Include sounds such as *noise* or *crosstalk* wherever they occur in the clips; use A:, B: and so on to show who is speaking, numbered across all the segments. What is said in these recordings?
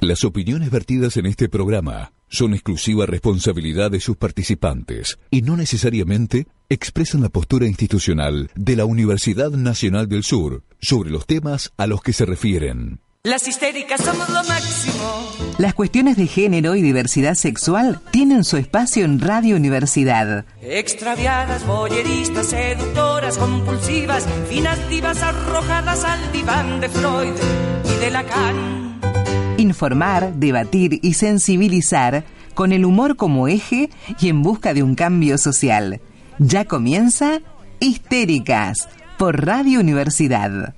A: Las opiniones vertidas en este programa son exclusiva responsabilidad de sus participantes y no necesariamente expresan la postura institucional de la Universidad Nacional del Sur sobre los temas a los que se refieren.
B: Las histéricas somos lo máximo.
C: Las cuestiones de género y diversidad sexual tienen su espacio en Radio Universidad.
B: Extraviadas, boyeristas, seductoras, compulsivas, finas divas arrojadas al diván de Freud y de Lacan.
C: Informar, debatir y sensibilizar con el humor como eje y en busca de un cambio social. Ya comienza Histéricas por Radio Universidad.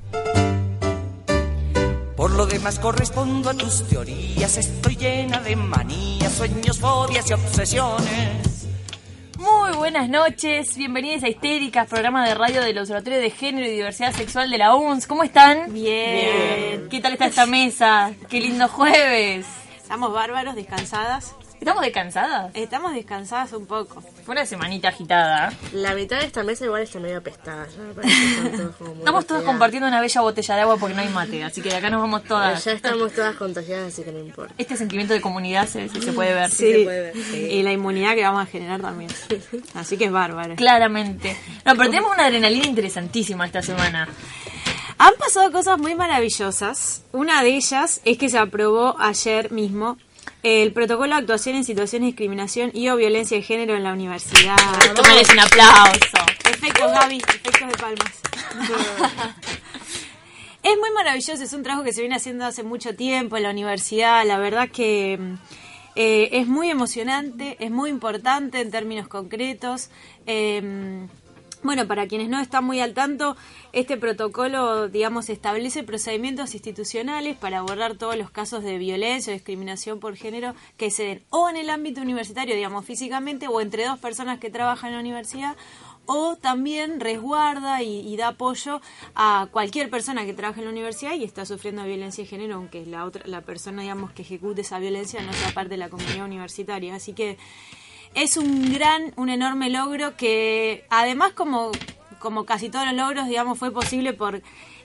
B: Por lo demás correspondo a tus teorías, estoy llena de manías, sueños, fobias y obsesiones.
D: Muy buenas noches, bienvenidos a Histéricas, programa de radio del Observatorio de Género y Diversidad Sexual de la UNS. ¿Cómo están?
E: Bien.
D: ¿Qué tal está esta mesa? Qué lindo jueves.
E: Estamos bárbaros, descansadas.
D: ¿Estamos descansadas?
E: Estamos descansadas un poco.
D: Fue una semanita agitada.
F: La mitad de esta mesa igual está medio apestada. ya me parece que están todos como muy
D: Estamos todos
F: resfriados.
D: compartiendo una bella botella de agua porque no hay mate, así que de acá nos vamos todas.
F: Ya estamos todas contagiadas, así que no importa.
D: Este sentimiento de comunidad se, se- se puede ver.
E: Sí,
F: se puede ver, sí.
E: y la inmunidad que vamos a generar también. *laughs* Así que es bárbaro.
D: Claramente. No, pero tenemos una adrenalina interesantísima esta semana.
E: Han pasado cosas muy maravillosas. Una de ellas es que se aprobó ayer mismo el protocolo de actuación en situaciones de discriminación y o violencia de género en la universidad.
D: Esto merece un aplauso.
E: Efectos, Gaby, efectos de palmas. *laughs* es muy maravilloso, es un trabajo que se viene haciendo hace mucho tiempo en la universidad. La verdad que eh, es muy emocionante, es muy importante en términos concretos. Eh, bueno, para quienes no están muy al tanto, este protocolo, digamos, establece procedimientos institucionales para abordar todos los casos de violencia o discriminación por género que se den o en el ámbito universitario, digamos, físicamente, o entre dos personas que trabajan en la universidad, o también resguarda y, y da apoyo a cualquier persona que trabaja en la universidad y está sufriendo violencia de género, aunque la otra, la persona, digamos, que ejecute esa violencia no sea parte de la comunidad universitaria. Así que es un gran, un enorme logro que además como, como casi todos los logros, digamos, fue posible por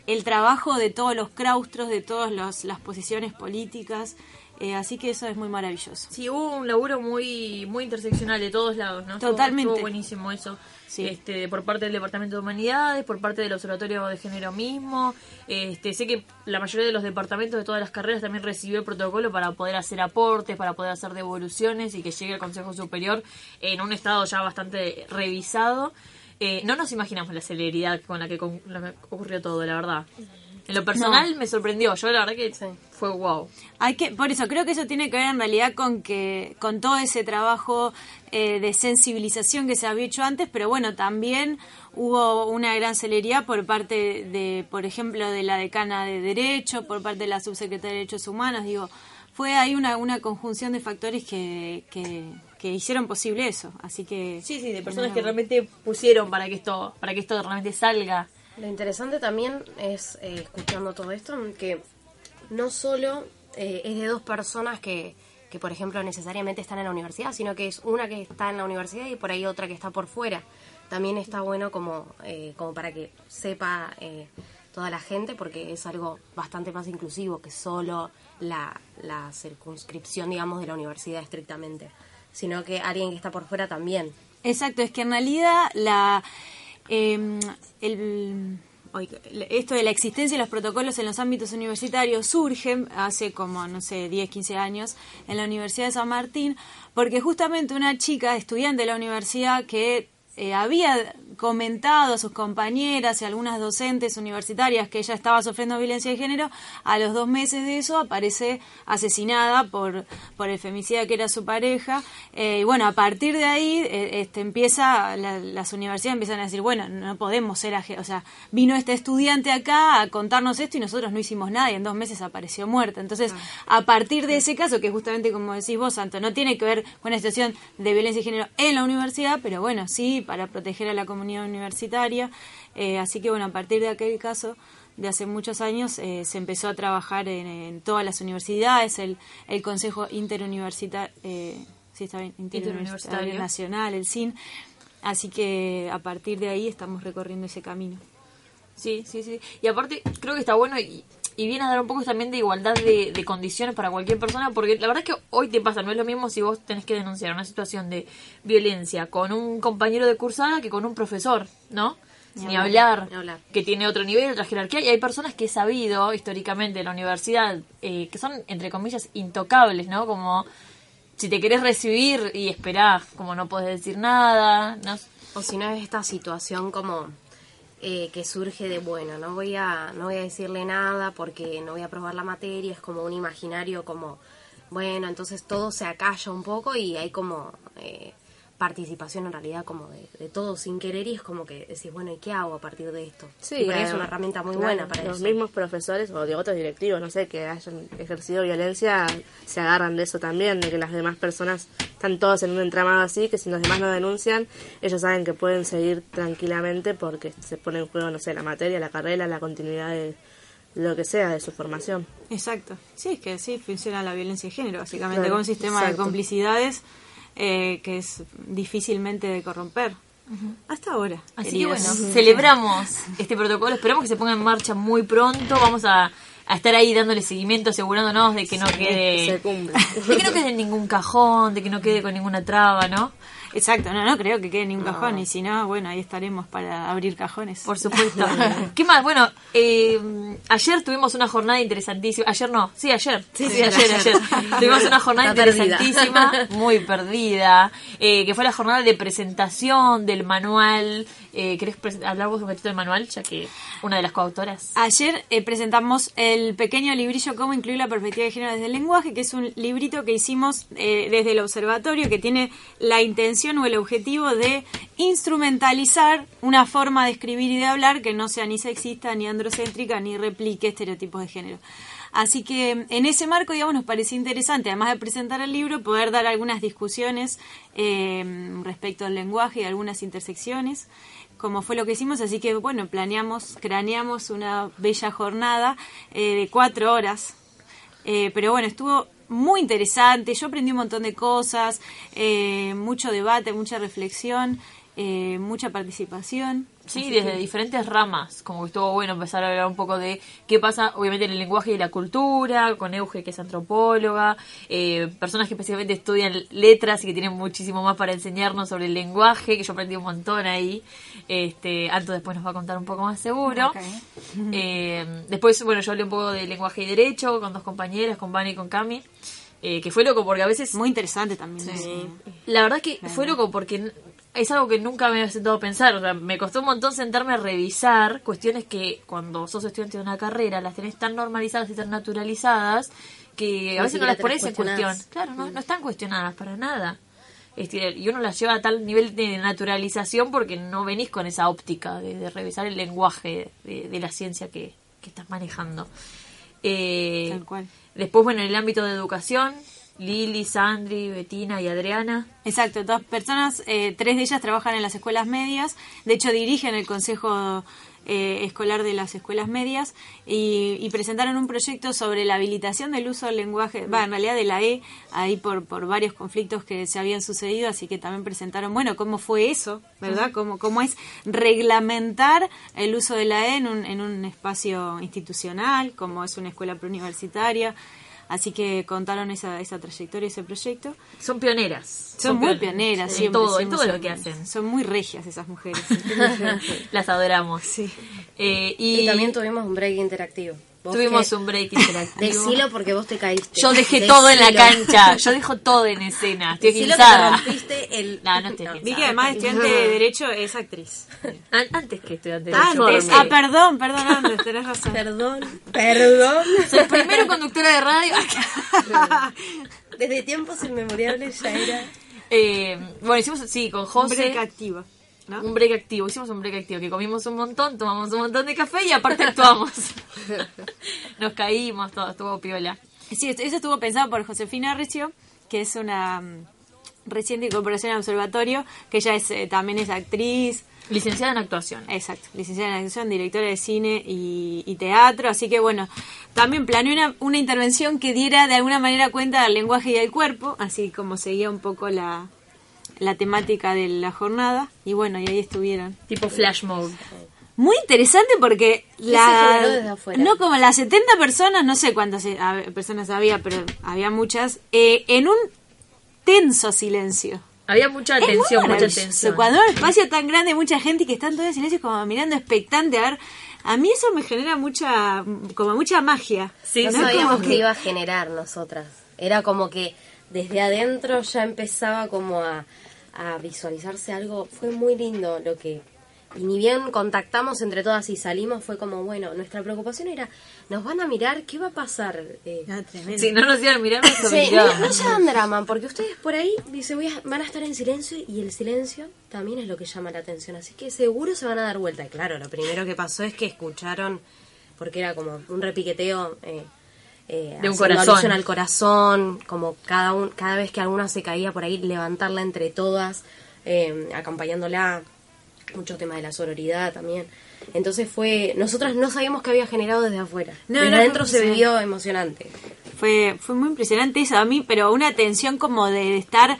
E: el trabajo de todos los claustros, de todas las posiciones políticas. Eh, así que eso es muy maravilloso.
D: Sí, hubo un laburo muy muy interseccional de todos lados, ¿no?
E: Totalmente.
D: Estuvo buenísimo eso.
E: Sí.
D: Este, por parte del Departamento de Humanidades, por parte del Observatorio de Género mismo. Este, sé que la mayoría de los departamentos de todas las carreras también recibió el protocolo para poder hacer aportes, para poder hacer devoluciones y que llegue al Consejo Superior en un estado ya bastante revisado. Eh, no nos imaginamos la celeridad con la que, con la que ocurrió todo, la verdad. En lo personal me sorprendió. Yo la verdad que fue wow.
E: Hay que, por eso creo que eso tiene que ver en realidad con que con todo ese trabajo eh, de sensibilización que se había hecho antes, pero bueno, también hubo una gran celeridad por parte de, por ejemplo, de la decana de Derecho, por parte de la subsecretaria de Derechos Humanos, digo, fue ahí una, una conjunción de factores que, que, que hicieron posible eso, así que...
D: Sí, sí, de personas que realmente pusieron para que esto, para que esto realmente salga.
F: Lo interesante también es, eh, escuchando todo esto, que no solo eh, es de dos personas que, que, por ejemplo, necesariamente están en la universidad, sino que es una que está en la universidad y por ahí otra que está por fuera. También está bueno como, eh, como para que sepa toda la gente, porque es algo bastante más inclusivo que solo la, la circunscripción, digamos, de la universidad estrictamente, sino que alguien que está por fuera también.
E: Exacto, es que en realidad la eh, el, esto de la existencia de los protocolos en los ámbitos universitarios surge hace como, no sé, 10, 15 años en la Universidad de San Martín, porque justamente una chica, estudiante de la universidad, que eh, había comentado a sus compañeras y algunas docentes universitarias que ella estaba sufriendo violencia de género, a los dos meses de eso aparece asesinada por, por el femicida que era su pareja. Eh, y bueno, a partir de ahí eh, este, empieza, la- las universidades empiezan a decir, bueno, no podemos ser, o sea, vino este estudiante acá a contarnos esto y nosotros no hicimos nada y en dos meses apareció muerta. Entonces, a partir de ese caso, que justamente como decís vos, Santo, no tiene que ver con una situación de violencia de género en la universidad, pero bueno, sí, para proteger a la comunidad universitaria. Eh, así que bueno, a partir de aquel caso de hace muchos años eh, se empezó a trabajar en, en todas las universidades, el, el Consejo Interuniversitario, eh, sí, está bien, Interuniversitario
D: Interuniversitario.
E: Nacional, el SIN. Así que a partir de ahí estamos recorriendo ese camino.
D: Sí, sí, sí. Y aparte, creo que está bueno y y viene a dar un poco también de igualdad de, de condiciones para cualquier persona, porque la verdad es que hoy te pasa, no es lo mismo si vos tenés que denunciar una situación de violencia con un compañero de cursada que con un profesor, ¿no? Ni, hablar,
F: ni hablar.
D: que tiene otro nivel, otra jerarquía, y hay personas que he sabido históricamente en la universidad eh, que son, entre comillas, intocables, ¿no? Como si te querés recibir y esperás, como no podés decir nada, ¿no?
F: O si no es esta situación como eh, que surge de, bueno, no voy, a, no voy a decirle nada porque no voy a probar la materia, es como un imaginario como, bueno, entonces todo se acalla un poco y hay como eh, participación en realidad como de, de todo sin querer y es como que decís, bueno, ¿y qué hago a partir de esto?
G: Sí,
F: y por ahí es una herramienta muy
G: claro,
F: buena para
G: los
F: eso.
G: mismos profesores o de otros directivos, no sé, que hayan ejercido violencia, se agarran de eso también, de que las demás personas están todos en un entramado así, que si los demás no denuncian, ellos saben que pueden seguir tranquilamente porque se pone en juego, no sé, la materia, la carrera, la continuidad de lo que sea de su formación.
E: Exacto. Sí, es que sí, funciona la violencia de género, básicamente,
G: Claro,
E: con un sistema de complicidades eh, que es difícilmente de corromper. Hasta ahora.
D: Así que bueno, celebramos este protocolo, esperamos que se ponga en marcha muy pronto, vamos a, a estar ahí dándole seguimiento, asegurándonos de que no quede... De que no quede en ningún cajón, de que no quede con ninguna traba, ¿no?
E: Exacto, no, no creo que quede ni un cajón, y si no, bueno, ahí estaremos para abrir cajones.
D: Por supuesto. *laughs* ¿Qué más? Bueno, eh, ayer tuvimos una jornada interesantísima. Ayer no, sí, ayer. Sí, ayer, ayer. *laughs* Tuvimos una jornada
F: Está perdida.
D: interesantísima, *laughs* muy perdida, eh, que fue la jornada de presentación del manual. Eh, ¿Querés hablar un poquito del manual, ya que una de las coautoras?
E: Ayer eh, presentamos el pequeño librillo Cómo incluir la perspectiva de género desde el lenguaje, que es un librito que hicimos eh, desde el observatorio que tiene la intención o el objetivo de instrumentalizar una forma de escribir y de hablar que no sea ni sexista, ni androcéntrica, ni replique estereotipos de género. Así que en ese marco, digamos, nos parecía interesante, además de presentar el libro, poder dar algunas discusiones eh, respecto al lenguaje y algunas intersecciones como fue lo que hicimos, así que bueno, planeamos, craneamos una bella jornada eh, de cuatro horas, Eh, pero bueno, estuvo muy interesante, yo aprendí un montón de cosas, eh, mucho debate, mucha reflexión, eh, mucha participación.
D: Sí, desde
E: que-
D: diferentes ramas, como que estuvo bueno empezar a hablar un poco de qué pasa, obviamente, en el lenguaje y la cultura, con Euge, que es antropóloga, eh, personas que específicamente estudian letras y que tienen muchísimo más para enseñarnos sobre el lenguaje, que yo aprendí un montón ahí. Este, Anto después nos va a contar un poco más seguro. *laughs* Eh, después, bueno, yo hablé un poco de lenguaje y derecho con dos compañeras, con Vani y con Cami, eh, que fue loco porque a veces
E: Muy interesante también.
D: la verdad que fue loco porque es algo que nunca me había sentado a pensar. O sea, me costó un montón sentarme a revisar cuestiones que cuando sos estudiante de una carrera las tenés tan normalizadas y tan naturalizadas que a veces no las pones en cuestión. Claro, no, no están cuestionadas para nada. Este, y uno las lleva a tal nivel de naturalización porque no venís con esa óptica de, de revisar el lenguaje de, de la ciencia que, que estás manejando. Eh,
E: Tal cual.
D: Después, bueno, en el ámbito de educación, Lili, Sandri, Betina y Adriana.
E: Exacto, dos personas, eh, tres de ellas trabajan en las escuelas medias, de hecho dirigen el Consejo eh, Escolar de las Escuelas Medias y, y presentaron un proyecto sobre la habilitación del uso del lenguaje, va, en realidad de la E, ahí por, por varios conflictos que se habían sucedido, así que también presentaron, bueno, cómo fue eso, ¿verdad? Cómo, cómo es reglamentar el uso de la E en un, en un espacio institucional, como es una escuela preuniversitaria. Así que contaron esa, esa trayectoria, ese proyecto.
D: Son pioneras.
E: Son, muy
D: pion-
E: pioneras,
D: en
E: siempre,
D: todo, en todo lo
E: son-
D: que hacen.
E: Son muy regias esas mujeres. *laughs*
D: Las adoramos.
E: Sí.
D: Eh, y,
F: Y también tuvimos un break interactivo.
D: Tuvimos
F: que-
D: un break interactivo.
F: Decilo porque vos te caíste.
D: Yo dejé todo en la
F: Decilo.
D: cancha. Yo dejo todo en escena. Estoy
F: Decilo que te
D: cansada.
F: rompiste el...
D: No, no estoy
E: Vi que además estudiante de Derecho es actriz.
D: An- Antes que estudiante de
F: Ah,
D: Derecho.
F: no,
D: Es-
E: Ah, perdón, perdón, Andrés, tenés razón.
F: Perdón, perdón.
D: Soy primero conductora de radio.
F: Desde tiempos inmemoriales ya era...
D: Eh, bueno, hicimos, sí, con José.
E: Break activa, ¿no?
D: Un break activo, hicimos un break activo, que comimos un montón, tomamos un montón de café y aparte actuamos. *laughs* *laughs* Nos caímos, todo, estuvo piola.
E: Sí, eso estuvo pensado por Josefina Recio, que es una mm, reciente incorporación al observatorio, que ella es, eh, también es actriz,
D: Licenciada en actuación.
E: Exacto, licenciada en actuación, directora de cine y, y teatro, así que bueno, también planeé una, una intervención que diera de alguna manera cuenta del lenguaje y del cuerpo, así como seguía un poco la, la temática de la jornada, y bueno, y ahí estuvieron.
D: Tipo flash mode.
E: muy interesante porque la no como las 70 personas no sé cuántas eh, personas había pero había muchas eh, en un tenso silencio
D: Había mucha atención, mucha atención.
E: Cuando hay un espacio tan grande, mucha gente y que están todos en silencio como mirando expectante. A ver, a mí eso me genera mucha, como mucha magia.
D: Sí,
F: no sabíamos que iba a generar nosotras. Era como que desde adentro ya empezaba como a, a visualizarse algo. Fue muy lindo lo que... Y ni bien contactamos entre todas y salimos, fue como, bueno, nuestra preocupación era, nos van a mirar, ¿qué va a pasar? Eh,
E: No, tremendo.
D: Si no nos iban a mirar, nos
F: Sí,
D: obligaban.
F: no, no se hagan drama, porque ustedes por ahí dice, voy a- van a estar en silencio y el silencio también es lo que llama la atención. Así que seguro se van a dar vuelta. Y claro, lo primero que pasó es que escucharon, porque era como un repiqueteo eh, eh,
D: De un corazón.
F: al corazón, como cada, un, cada vez que alguna se caía por ahí, levantarla entre todas, eh, acompañándola. Mucho tema de la sororidad también. Entonces fue, nosotras no sabíamos que había generado desde afuera.
E: No,
F: desde
E: no,
F: adentro se vivió emocionante.
E: Fue, fue muy impresionante eso a mí, pero una atención como de estar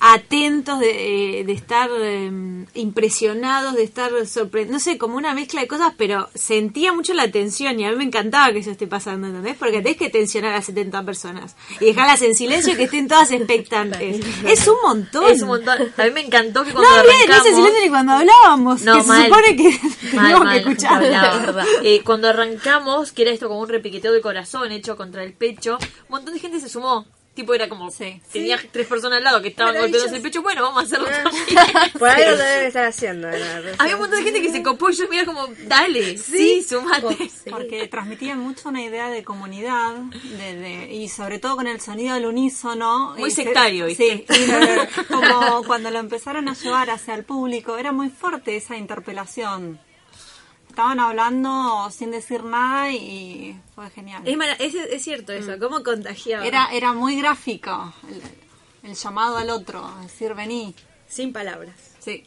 E: atentos, de, eh, de estar eh, impresionados, de estar sorprendidos, no sé, como una mezcla de cosas, pero sentía mucho la tensión y a mí me encantaba que eso esté pasando, ¿entendés? Porque tenés que tensionar a 70 personas y dejarlas en silencio y que estén todas expectantes. Es un montón.
D: Es un montón. A mí me encantó que
E: No
D: cuando
E: había en
D: arrancamos...
E: ese silencio ni cuando hablábamos,
D: No,
E: que se
D: mal.
E: supone que
D: Mal, *laughs*
E: teníamos
D: mal,
E: que escuchar.
D: la verdad. Eh, cuando arrancamos, que era esto como un repiqueteo de corazón hecho contra el pecho, un montón de gente se sumó. Tipo, era como, tenía tres personas al lado que estaban golpeándose el pecho, bueno, vamos a hacerlo también. *laughs*
G: Por algo lo deben estar haciendo. la verdad. *laughs*
D: Había un montón de gente que se copó y yo mira como, dale, sí, sumate. *laughs*
H: Porque transmitían mucho una idea de comunidad de, de- y sobre todo con el sonido del unísono.
D: Muy
H: Y se-
D: sectario, ¿viste?
H: Sí, y lo- como cuando lo empezaron a llevar hacia el público, era muy fuerte esa interpelación. Estaban hablando sin decir nada y fue genial.
E: Es, es, es cierto eso, cómo contagiaba.
H: Era, era muy gráfico el, el llamado al otro, decir vení.
E: sin palabras.
H: Sí.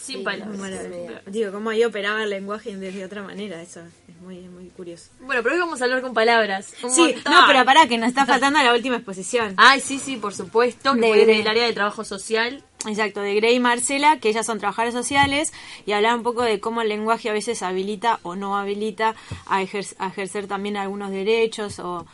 D: Sin palabras.
E: Maravilloso. Digo, cómo ahí operaba el lenguaje de otra manera, eso es muy, muy curioso.
D: Bueno, pero hoy vamos a hablar con palabras. Un
E: Sí,
D: montón.
E: no, pero pará, que nos está faltando la última exposición.
D: Ay, sí, sí, por supuesto, que
E: De-
D: fue desde
E: de-
D: el área de trabajo social.
E: Exacto, de Grey y Marcela, que ellas son trabajadoras sociales, y hablar un poco de cómo el lenguaje a veces habilita o no habilita a, ejer- a ejercer también algunos derechos o,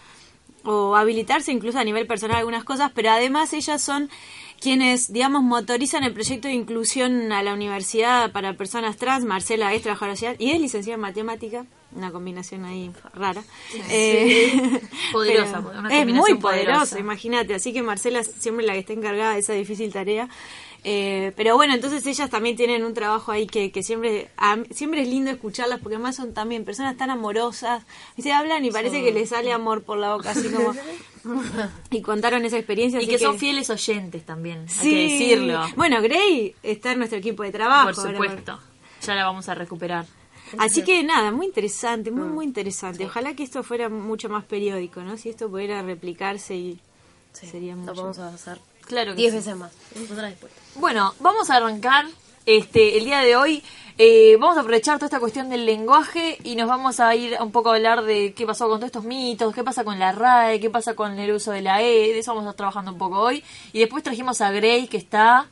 E: o habilitarse incluso a nivel personal algunas cosas, pero además ellas son quienes, digamos, motorizan el proyecto de inclusión a la universidad para personas trans. Marcela es trabajadora social y es licenciada en matemática, una combinación ahí rara. Eh, *laughs*
D: Poderosa, una
E: es muy
D: poderosa.
E: poderosa, imagínate. Así que Marcela es siempre la que está encargada de esa difícil tarea. Eh, pero bueno, entonces ellas también tienen un trabajo ahí que, que siempre a- siempre es lindo escucharlas porque además son también personas tan amorosas y se hablan y parece que les sale amor por la boca, así como... *laughs* *laughs* y contaron esa experiencia.
D: Y
E: así
D: que son fieles oyentes también, hay
E: Sí.
D: que decirlo.
E: Bueno, Gray está en nuestro equipo de trabajo.
D: Por
E: ahora,
D: supuesto. Ya la vamos a recuperar.
E: Así que nada, muy interesante,
D: Mm.
E: muy, muy interesante. Ojalá que esto fuera mucho más periódico, ¿no? Si esto pudiera replicarse y sería
F: Lo
E: mucho.
F: vamos a hacer
D: Claro que
F: diez
D: sí.
F: veces más. Después.
D: Bueno, vamos a arrancar este el día de hoy. Eh, vamos a aprovechar toda esta cuestión del lenguaje y nos vamos a ir un poco a hablar de qué pasó con todos estos mitos, qué pasa con la RAE, qué pasa con el uso de la E, de eso vamos a estar trabajando un poco hoy. Y después trajimos a Grey que está...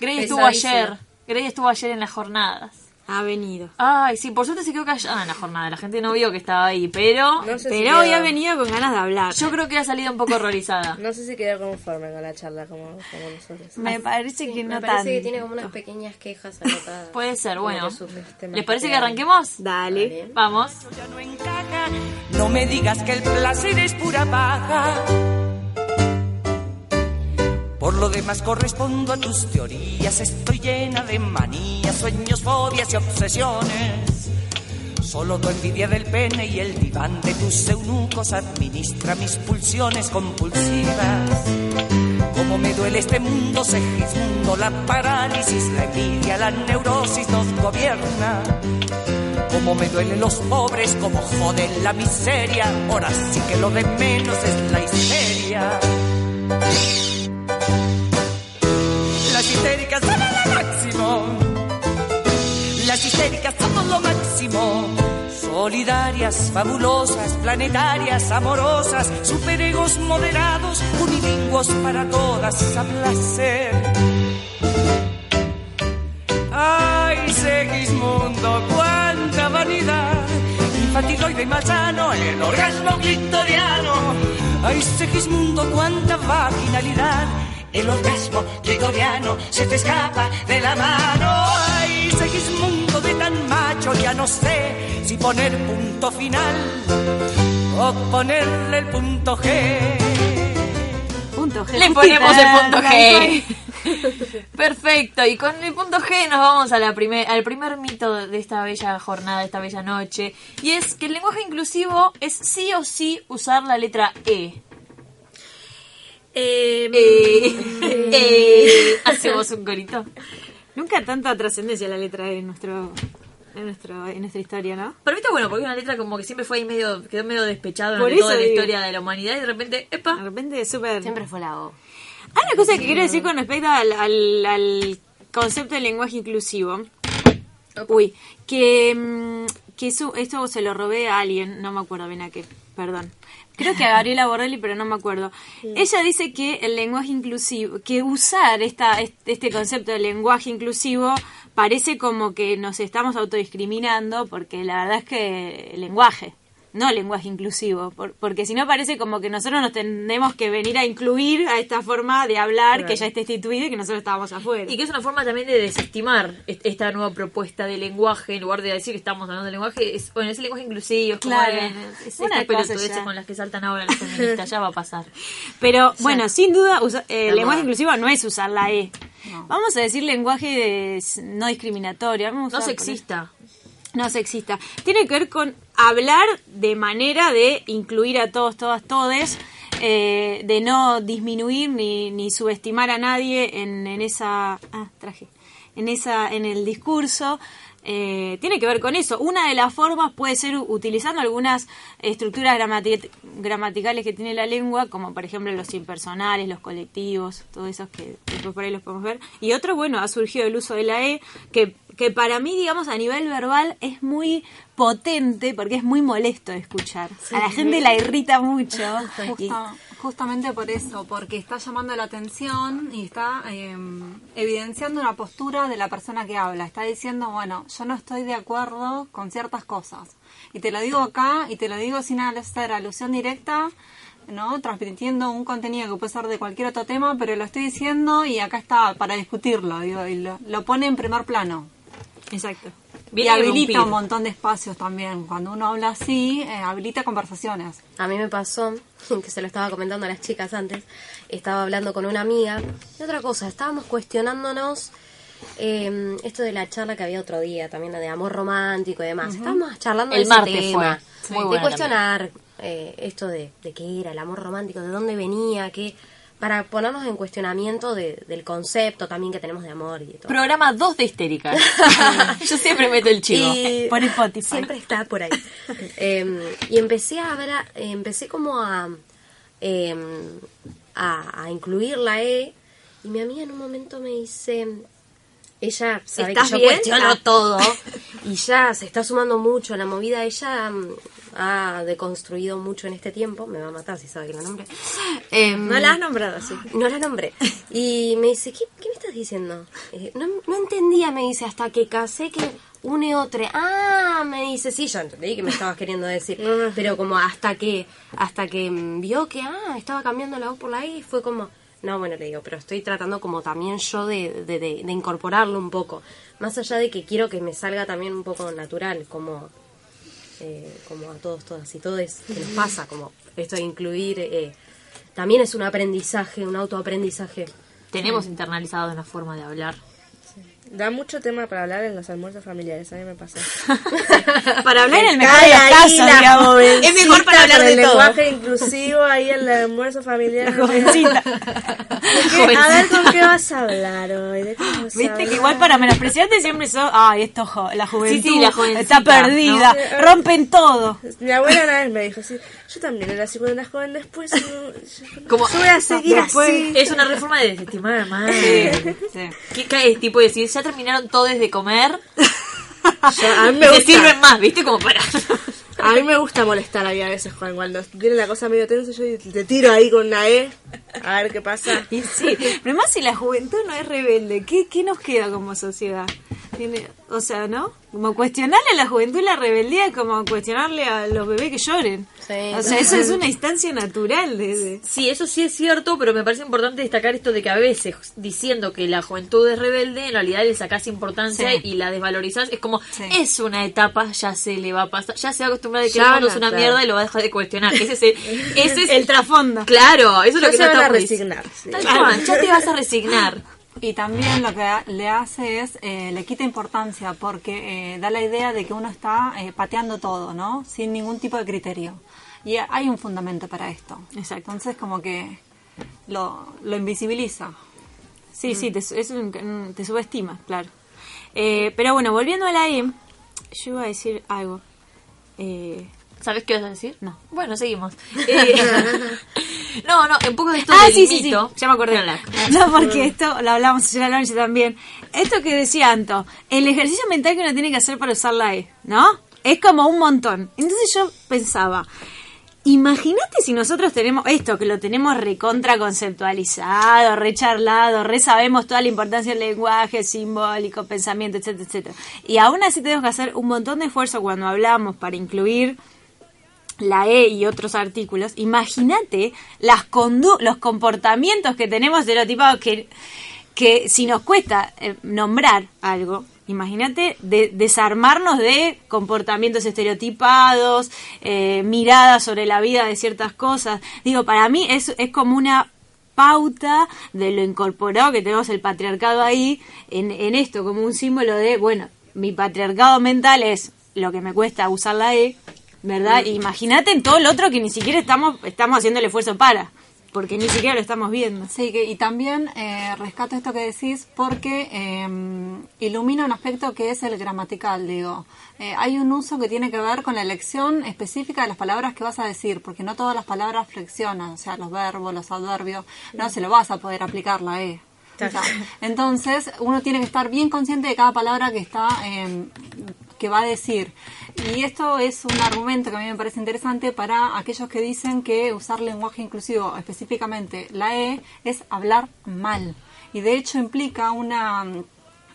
D: Grey estuvo ayer, Grey estuvo ayer en las jornadas.
E: Ha venido.
D: Ay, sí, por suerte se quedó callada en la jornada, la gente no vio que estaba ahí, pero
G: No sé si
E: Pero hoy
G: quedó-
E: ha venido con ganas de hablar.
D: yo creo que ha salido un poco horrorizada.
G: No sé si quedó conforme con la charla como, como nosotros.
E: Me parece que no
F: Me parece que tiene como unas pequeñas quejas anotadas. *laughs*
D: Puede ser,
F: Como
D: bueno. ¿Les parece que arranquemos?
E: Dale.
D: Vamos.
B: ya no encaja. No me digas que el placer es pura paja. Por lo demás correspondo a tus teorías, estoy llena de manías, sueños, fobias y obsesiones. Solo tu envidia del pene y el diván de tus eunucos administra mis pulsiones compulsivas. Como me duele este mundo, Segismundo, la parálisis, la envidia, la neurosis nos gobierna. Como me duelen los pobres, como joden la miseria. Ahora sí que lo de menos es la histeria. Las histéricas son lo máximo. Las histéricas somos lo máximo. Solidarias, fabulosas, planetarias, amorosas, superegos moderados, unilingüos para todas a placer. Ay, Segismundo, tiroide y más sano, el orgasmo clitoriano. Ay, Segismundo, cuánta vaginalidad. El orgasmo clitoriano se te escapa de la mano. Ay, Segismundo de tan macho, ya no sé si poner punto final o ponerle el punto G.
E: Punto G.
D: Le ponemos el punto G. Perfecto, y con el punto G nos vamos a la primer, al primer mito de esta bella jornada, de esta bella noche, y es que el lenguaje inclusivo es sí o sí usar la letra E.
E: Eh,
D: Eh, eh. Hacemos un corito.
E: Nunca tanta trascendencia la letra E en nuestro en nuestro en nuestra historia, ¿no?
D: Pero viste, bueno, porque es una letra como que siempre fue ahí medio, quedó medio despechado en toda la historia de la humanidad y de repente,
E: De
D: epa,
E: repente es súper
F: Siempre fue la O.
E: Hay una cosa que quiero decir con respecto al, al- al concepto de lenguaje inclusivo. Uy, que, mm, que eso, esto se lo robé a alguien, no me acuerdo bien a qué, perdón. Creo que a Gabriela Borrelli, pero no me acuerdo. Ella dice que el lenguaje inclusivo, que usar esta, este este concepto de lenguaje inclusivo parece como que nos estamos autodiscriminando, porque la verdad es que el lenguaje, no lenguaje inclusivo, por- porque si no parece como que nosotros nos tenemos que venir a incluir a esta forma de hablar que ya está instituida y que nosotros estábamos afuera.
D: y que es una forma también de desestimar est- esta nueva propuesta de lenguaje, en lugar de decir que estamos hablando de lenguaje, es, bueno, es el lenguaje inclusivo, es como
E: Claro.
D: eh, es
E: Una
D: estas con las que saltan ahora las feministas, ya va a pasar. *laughs*
E: Pero bueno, sin duda, usa- eh, lenguaje inclusivo no es usar la E. Vamos a decir lenguaje de- no discriminatorio. vamos
D: No sexista.
E: No sexista. Tiene que ver con hablar de manera de incluir a todos, todas, todes, eh, de no disminuir ni, ni subestimar a nadie en, en esa... Ah, traje. En, esa, en el discurso. Eh, tiene que ver con eso. Una de las formas puede ser utilizando algunas estructuras gramati- gramaticales que tiene la lengua, como por ejemplo los impersonales, los colectivos, todos esos que después por ahí los podemos ver. Y otro, bueno, ha surgido el uso de la E, que, que para mí, digamos, a nivel verbal es muy potente porque es muy molesto de escuchar. A la gente la irrita mucho.
H: Justa- justamente por eso, porque está llamando la atención y está eh, evidenciando una postura de la persona que habla. Está diciendo, bueno, yo no estoy de acuerdo con ciertas cosas. Y te lo digo acá y te lo digo sin hacer alusión directa, ¿no? Transmitiendo un contenido que puede ser de cualquier otro tema, pero lo estoy diciendo y acá está para discutirlo, digo, y lo, lo pone en primer plano.
E: Exacto.
H: Y habilita un montón de espacios también. Cuando uno habla así, eh, habilita conversaciones.
F: A mí me pasó, *laughs* que se lo estaba comentando a las chicas antes, estaba hablando con una amiga y otra cosa, estábamos cuestionándonos eh, esto de la charla que había otro día, también la de amor romántico y demás. Estábamos charlando
D: El
F: de ese tema,
D: fue. Muy
F: de cuestionar eh, esto de, de qué era el amor romántico, de dónde venía, qué para ponernos en cuestionamiento de- del concepto también que tenemos de amor y de todo.
D: Programa 2 de histéricas. *laughs* Yo siempre meto el chivo.
F: Y
E: Por Spotify.
F: Siempre está por ahí. Eh, y empecé a ver, a- eh, empecé como a, eh, a, a incluir la E. Y mi amiga en un momento me dice, ella sabe que
E: ¿Estás
F: yo
E: bien?
F: cuestiono
E: Ah.
F: todo. *laughs* Y ya se está sumando mucho a la movida. Ella mm, ha deconstruido mucho en este tiempo. Me va a matar si sabe que la nombre. Em,
E: No la has nombrado así.
F: no la nombré. Y me dice, ¿qué, qué me estás diciendo? Eh, no, no entendía, me dice, hasta que casé que une otra. Ah, me dice, sí, yo entendí que me estabas queriendo decir. *laughs* Pero como hasta que, hasta que vio que, ah, estaba cambiando la voz por la I, fue como, no, bueno, le digo, pero estoy tratando como también yo de, de, de- de incorporarlo un poco. Más allá de que quiero que me salga también un poco natural, como eh, como a todos, todas y todos que nos pasa, como esto de incluir, eh, también es un aprendizaje, un autoaprendizaje.
D: Tenemos internalizado una forma de hablar.
G: Da mucho tema para hablar en los almuerzos familiares, a mí me pasa. *laughs*
E: Para hablar en el mejor de los casos,
G: la
E: digamos.
G: jovencita
E: Es mejor para hablar de
G: el
E: todo.
G: lenguaje inclusivo ahí en el almuerzo familiar.
E: Jovencita.
G: ¿Qué? A ver con qué vas a hablar hoy. ¿De qué vas a
E: Viste que igual para menospreciarte siempre sos, ay, esto jo- la juventud
D: sí, la jovencita,
E: está perdida,
G: ¿no?
E: rompen todo.
G: Mi abuela una vez me dijo, sí, yo también era así cuando era joven, después no,
D: Como-
G: yo voy a seguir
E: Después-
G: así.
D: Es una reforma de desestimar más. ¿Qué cae? Tipo decir, ya terminaron todos de comer. *laughs*
G: Yo- a mí me gusta,
D: sirven más, ¿viste? Como para. *laughs*
G: a mí me gusta molestar a mí a veces, Juan, cuando viene la cosa medio tensa, yo te tiro ahí con una E, a ver qué pasa. *laughs*
E: Y sí, pero más si la juventud no es rebelde, ¿qué, qué nos queda como sociedad? Tiene, o sea, ¿no? Como cuestionarle a la juventud la rebeldía es como cuestionarle a los bebés que lloren.
F: Sí.
E: O sea, eso es una instancia natural de...
D: Sí, eso sí es cierto, pero me parece importante destacar esto de que a veces diciendo que la juventud es rebelde, en realidad le sacás importancia
H: Sí.
D: y la desvalorizás. Es como,
H: Sí.
D: es una etapa, ya se le va a pasar, ya se va a acostumbrar de que
G: no,
D: es una mierda y lo va a dejar de cuestionar. Ese *laughs* es el, ese es
E: El trasfondo.
D: Claro, eso es lo que
G: se
D: no
G: van a resignar, sí.
D: Tal cual, ya te vas a resignar.
H: Y también lo que le hace es, eh, le quita importancia porque eh, da la idea de que uno está eh, pateando todo, ¿no? Sin ningún tipo de criterio. Y hay un fundamento para esto.
E: Exacto.
H: Entonces como que lo, lo invisibiliza.
E: Sí, sí, te, su- es un- te subestima, claro. Eh, pero bueno, volviendo a la E, yo iba a decir algo. Eh,
D: ¿Sabes qué vas a decir?
E: No.
D: Bueno, seguimos. *laughs* Eh, no, no, un poco de esto
E: ah,
D: del
E: sí, sí, ya me acordé. *laughs* No, porque esto lo hablamos ayer a la noche también. Esto que decía Anto, el ejercicio mental que uno tiene que hacer para usar la E, ¿no? Es como un montón. Entonces yo pensaba, imagínate si nosotros tenemos esto, que lo tenemos recontra conceptualizado, recharlado, re sabemos toda la importancia del lenguaje simbólico, pensamiento, etcétera, etcétera. Y aún así tenemos que hacer un montón de esfuerzo cuando hablamos para incluir la E y otros artículos, imagínate los comportamientos que tenemos estereotipados que, que si nos cuesta eh, nombrar algo, imagínate de- desarmarnos de comportamientos estereotipados, eh, miradas sobre la vida de ciertas cosas. Digo, para mí es, es como una pauta de lo incorporado que tenemos el patriarcado ahí en, en esto, como un símbolo de, bueno, mi patriarcado mental es lo que me cuesta usar la E, ¿verdad? Imagínate en todo lo otro que ni siquiera estamos, estamos haciendo el esfuerzo para, porque ni siquiera lo estamos viendo.
H: Sí, que, y también eh, rescato esto que decís porque eh, ilumina un aspecto que es el gramatical, digo. Eh, hay un uso que tiene que ver con la elección específica de las palabras que vas a decir, porque no todas las palabras flexionan, o sea, los verbos, los adverbios, no se lo vas a poder aplicar la E. Entonces, uno tiene que estar bien consciente de cada palabra que está eh, que va a decir. Y esto es un argumento que a mí me parece interesante para aquellos que dicen que usar lenguaje inclusivo, específicamente la E, es hablar mal. Y de hecho implica una,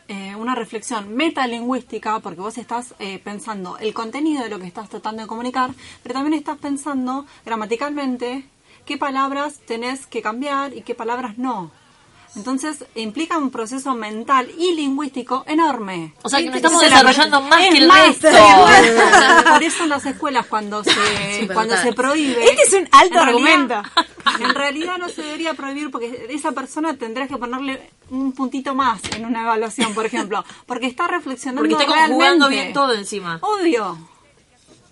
H: eh, una reflexión metalingüística, porque vos estás eh, pensando el contenido de lo que estás tratando de comunicar, pero también estás pensando gramaticalmente qué palabras tenés que cambiar y qué palabras no. Entonces implica un proceso mental y lingüístico enorme.
D: O sea, que nos estamos desarrollando más
H: Es
D: que el
H: más,
D: resto. *laughs*
H: Por eso en las escuelas cuando se *laughs* cuando se prohíbe
E: Este es un alto
H: en realidad-
E: argumento. *laughs*
H: En realidad no se debería prohibir porque esa persona tendrás que ponerle un puntito más en una evaluación, por ejemplo, porque está reflexionando
D: Porque está jugando bien todo encima.
H: Obvio.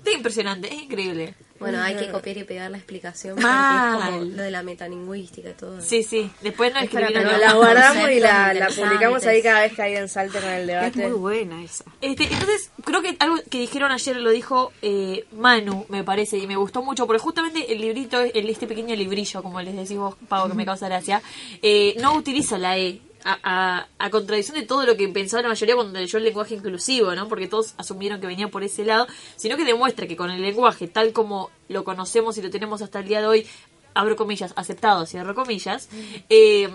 D: Es impresionante, es increíble.
F: Bueno, hay que copiar y pegar la explicación
D: Mal.
F: porque es como lo de la metalingüística y todo.
D: Sí, sí. Después no
F: Es para
D: escribieron nada.
G: la guardamos y la, publicamos ahí cada vez que alguien salte con el
E: Es
G: debate.
E: muy buena esa.
D: Este, entonces, creo que algo que dijeron ayer lo dijo eh, Manu, me parece, y me gustó mucho, porque justamente el librito, el, este pequeño librillo, como les decís vos, Pavo, que me *laughs* causa gracia, eh, no utiliza la E. A, a- a contradicción de todo lo que pensaba la mayoría cuando leyó el lenguaje inclusivo, ¿no? Porque todos asumieron que venía por ese lado, sino que demuestra que con el lenguaje tal como lo conocemos y lo tenemos hasta el día de hoy, abro comillas, aceptado, cierro comillas, eh,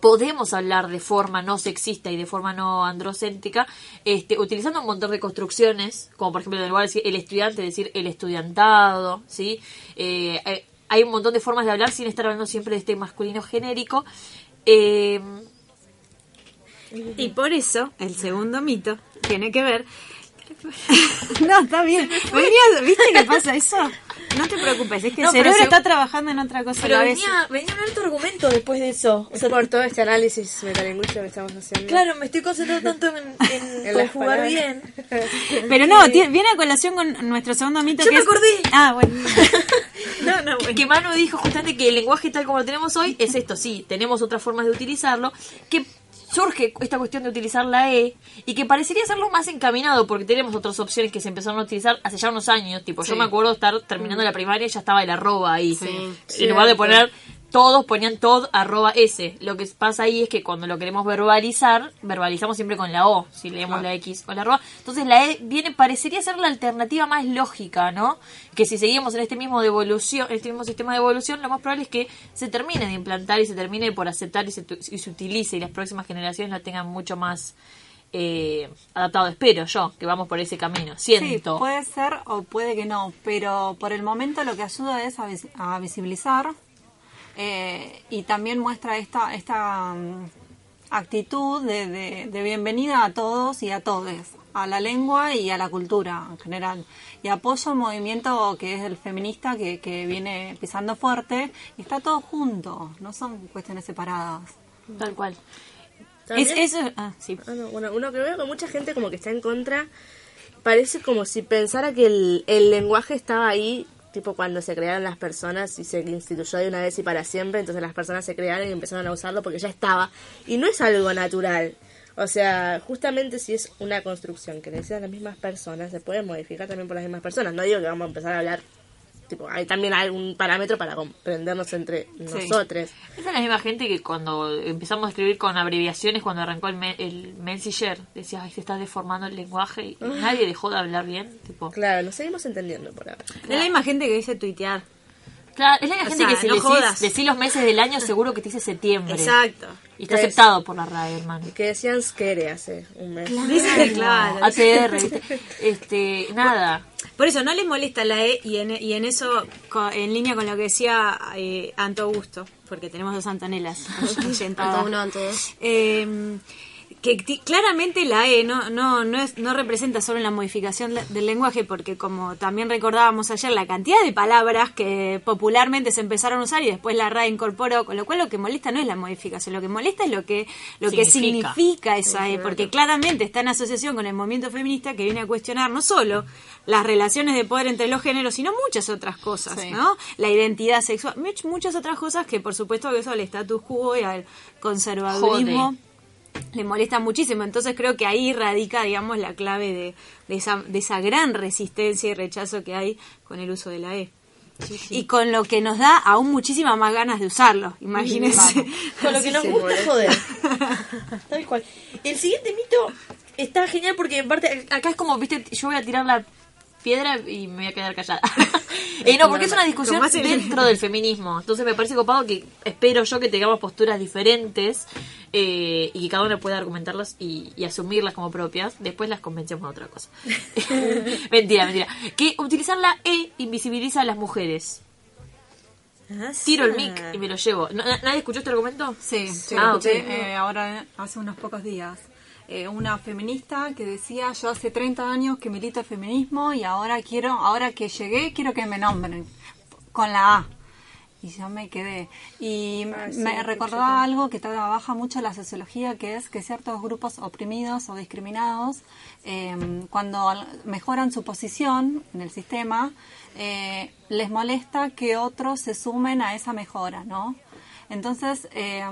D: podemos hablar de forma no sexista y de forma no androcéntrica, este, utilizando un montón de construcciones, como por ejemplo en lugar de decir el estudiante, decir el estudiantado, ¿sí? Eh, eh, hay un montón de formas de hablar sin estar hablando siempre de este masculino genérico. Eh,
E: Y por eso, el segundo mito tiene que ver. *laughs* no, está bien. Venía- ¿Viste qué pasa eso? No te preocupes, es que
D: No,
E: el cerebro
D: se-
E: está trabajando en otra cosa
D: pero
E: a la vez.
D: venía, venía un alto argumento después de eso. O sea,
G: por todo este análisis metalingüístico que estamos haciendo.
D: claro, me estoy concentrando tanto en, en, *laughs*
G: En las
D: jugar
G: palabras.
D: bien. *laughs*
E: Pero no, viene a colación con nuestro segundo mito
D: Ya
E: que
D: me
E: es-
D: acordé.
E: Ah, bueno. no, no, bueno.
D: que Manu dijo justamente que el lenguaje tal como lo tenemos hoy es esto, sí, tenemos otras formas de utilizarlo, que surge esta cuestión de utilizar la E y que parecería ser lo más encaminado porque tenemos otras opciones que se empezaron a utilizar hace ya unos años, tipo, yo me acuerdo estar terminando la primaria y ya estaba el arroba ahí, en lugar de poner todos ponían tod arroba s. Lo que pasa ahí es que cuando lo queremos verbalizar, verbalizamos siempre con la O, si leemos la X o la arroba. Entonces la E viene, parecería ser la alternativa más lógica, ¿no? Que si seguimos en este mismo de evolución, este mismo sistema de evolución, lo más probable es que se termine de implantar y se termine por aceptar y se, y se utilice y las próximas generaciones la tengan mucho más eh, adaptado. Espero yo que vamos por ese camino. Siento.
H: Sí, puede ser o puede que no, pero por el momento lo que ayuda es a, vis- a visibilizar eh, y también muestra esta, esta mm, actitud de, de- de bienvenida a todos y a todes, a la lengua y a la cultura en general. Y apoyo un movimiento que es el feminista que, que viene pisando fuerte y está todo junto, no son cuestiones separadas.
D: Tal cual.
E: Es, eso, ah, sí.
G: Ah, no, bueno, uno que veo que mucha gente como que está en contra, parece como si pensara que el, el lenguaje estaba ahí, tipo cuando se crearon las personas y se instituyó de una vez y para siempre, entonces las personas se crearon y empezaron a usarlo porque ya estaba. Y no es algo natural. O sea, justamente si es una construcción que necesitan las mismas personas, se puede modificar también por las mismas personas. No digo que vamos a empezar a hablar, tipo, hay también algún parámetro para comprendernos entre nosotros.
D: Esa es la misma gente que cuando empezamos a escribir con abreviaciones, cuando arrancó el, me- el Messenger, decía, ay, se está deformando el lenguaje y nadie dejó de hablar bien. Tipo,
G: Claro, nos seguimos entendiendo por ahora.
E: Es la misma gente que dice tuitear.
D: Claro, es la gente
E: sea,
D: que si
E: no
D: decís,
E: jodas.
D: decís los meses del año, seguro que te dice septiembre.
E: Exacto.
D: Y está
G: Es-
D: aceptado por la RAE, hermano.
G: Y que decían Skere hace un mes.
E: Dice claro.
D: ATR, ¿viste? Este, nada.
E: Por eso no les molesta la E y en, y en eso, en línea con lo que decía eh, Anto Augusto, porque tenemos dos Antonelas. *laughs*
F: Anto uno, Anto dos.
E: Eh, que claramente la E no, no, no, es, no representa solo la modificación del lenguaje, porque como también recordábamos ayer, la cantidad de palabras que popularmente se empezaron a usar y después la RAE incorporó, con lo cual lo que molesta no es la modificación, lo que molesta es lo que, lo que
D: Significa.
E: significa esa E, porque claramente está en asociación con el movimiento feminista que viene a cuestionar no solo las relaciones de poder entre los géneros, sino muchas otras cosas,
H: Sí.
E: ¿no? La identidad sexual, much- muchas otras cosas que por supuesto que eso al status quo y al conservadurismo. Le molesta muchísimo. Entonces creo que ahí radica, digamos, la clave de, de esa, de esa gran resistencia y rechazo que hay con el uso de la E. Y con lo que nos da aún muchísimas más ganas de usarlo, imagínense.
D: Con lo que nos gusta joder. *laughs* Tal cual. El siguiente mito está genial porque en parte acá es como, viste, yo voy a tirar la piedra y me voy a quedar callada. *laughs* Eh, no, porque es una discusión dentro del feminismo. Entonces me parece copado que espero yo que tengamos posturas diferentes eh, y que cada uno pueda argumentarlas y, y asumirlas como propias. Después las convencemos de otra cosa. *laughs* *laughs* mentira, mentira. Que utilizar la E invisibiliza a las mujeres. Tiro el mic y me lo llevo. ¿No- ¿Nadie escuchó este argumento?
H: Sí, sí,
D: Ah,
H: lo escuché eh, ahora hace unos pocos días. Eh, una feminista que decía yo hace 30 años que milito el feminismo y ahora quiero, ahora que llegué quiero que me nombren con la A. Y yo me quedé. Y me recordaba algo que trabaja mucho la sociología, que es que ciertos grupos oprimidos o discriminados, eh, cuando mejoran su posición en el sistema, eh, les molesta que otros se sumen a esa mejora, ¿no? Entonces, eh,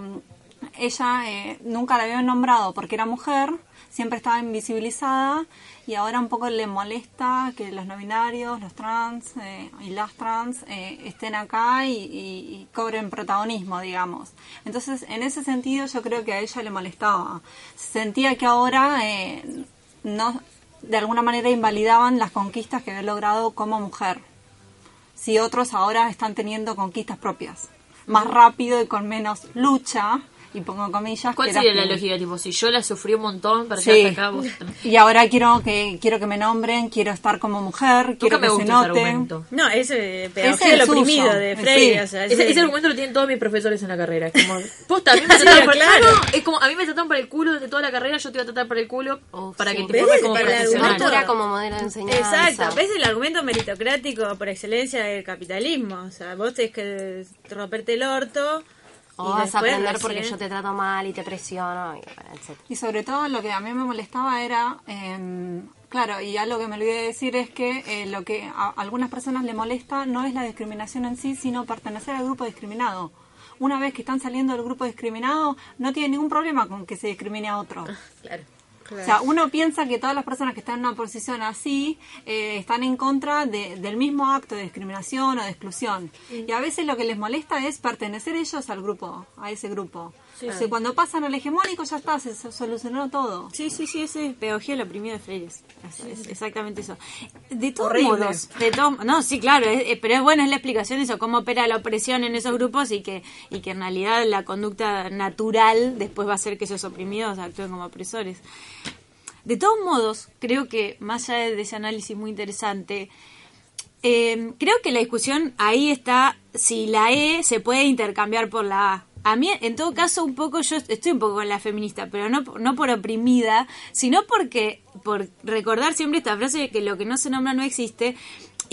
H: ella eh, nunca la habían nombrado porque era mujer, siempre estaba invisibilizada y ahora un poco le molesta que los no binarios, los trans eh, y las trans eh, estén acá y, y- y cobren protagonismo, digamos. Entonces, en ese sentido, yo creo que a ella le molestaba. Sentía que ahora eh, no, de alguna manera invalidaban las conquistas que había logrado como mujer si otros ahora están teniendo conquistas propias, más rápido y con menos lucha, y pongo comillas.
D: ¿Cuál sería la lógica? Tipo, si yo la sufrí un montón para
H: Sí.
D: llegar hasta acá, vos. *laughs*
H: Y ahora quiero que quiero que me nombren, quiero estar como mujer, quiero
D: me
H: que se
D: ese
H: note.
D: argumento.
E: No, ese
H: Ese
E: pedagogía
H: es suyo,
E: oprimido de
H: sí.
E: Freire. o sea,
D: Ese,
E: ese-
D: ese argumento lo tienen todos mis profesores en la carrera. Es como, *laughs* posta, a mí me trataron por
E: claro.
D: No, no, es como, a mí me trataron para el culo desde toda la carrera, yo te iba a tratar para el culo para que te formes como profesional.
F: como modelo de enseñanza.
E: Exacto, ves el argumento meritocrático por excelencia del capitalismo. O sea, vos tenés que romperte el orto.
F: O
E: y
F: vas a
E: después
F: aprender
E: recién-
F: porque yo te trato mal y te presiono, y etc.
H: Y sobre todo lo que a mí me molestaba era, eh, claro, y algo que me olvidé de decir es que eh, lo que a algunas personas le molesta no es la discriminación en sí, sino pertenecer al grupo discriminado. Una vez que están saliendo del grupo discriminado, no tienen ningún problema con que se discrimine a otro. *laughs*
E: Claro.
H: O sea, uno piensa que todas las personas que están en una posición así eh, están en contra de- del mismo acto de discriminación o de exclusión. Y a veces lo que les molesta es pertenecer ellos al grupo, a ese grupo. O sea, cuando pasan al hegemónico ya está, se so- solucionó todo.
E: Sí, sí, sí, ese es pedagogía del oprimido de Freire. Es, es exactamente eso. De todos
H: Horrible.
E: modos, de todo- no, sí, claro, es- pero es bueno, es la explicación de eso, cómo opera la opresión en esos grupos y que, y que en realidad la conducta natural después va a hacer que esos oprimidos actúen como opresores. De todos modos, creo que más allá de ese análisis muy interesante, eh, creo que la discusión ahí está si la E se puede intercambiar por la A. A mí, en todo caso, un poco, yo estoy un poco con la feminista, pero no, no por oprimida, sino porque, por recordar siempre esta frase de que lo que no se nombra no existe,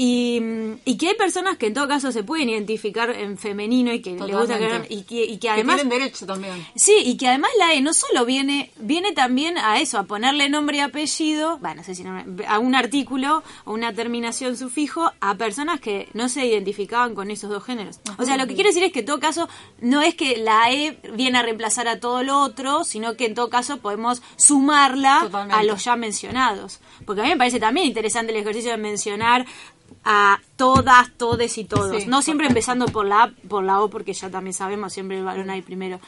E: y, y que hay personas que en todo caso se pueden identificar en femenino y que les gusta que,
H: Totalmente.
E: y que, y que además
H: que tienen derecho también.
E: Sí, y que además la E no solo viene, viene también a eso, a ponerle nombre y apellido, bueno, no sé si nombre, a un artículo o una terminación sufijo a personas que no se identificaban con esos dos géneros. O sea, lo que quiero decir es que en todo caso no es que la E viene a reemplazar a todo lo otro, sino que en todo caso podemos sumarla
H: Totalmente.
E: a los ya mencionados. Porque a mí me parece también interesante el ejercicio de mencionar a todas, todes y todos.
H: Sí,
E: no siempre empezando por la por la O, porque ya también sabemos, siempre el varón hay primero.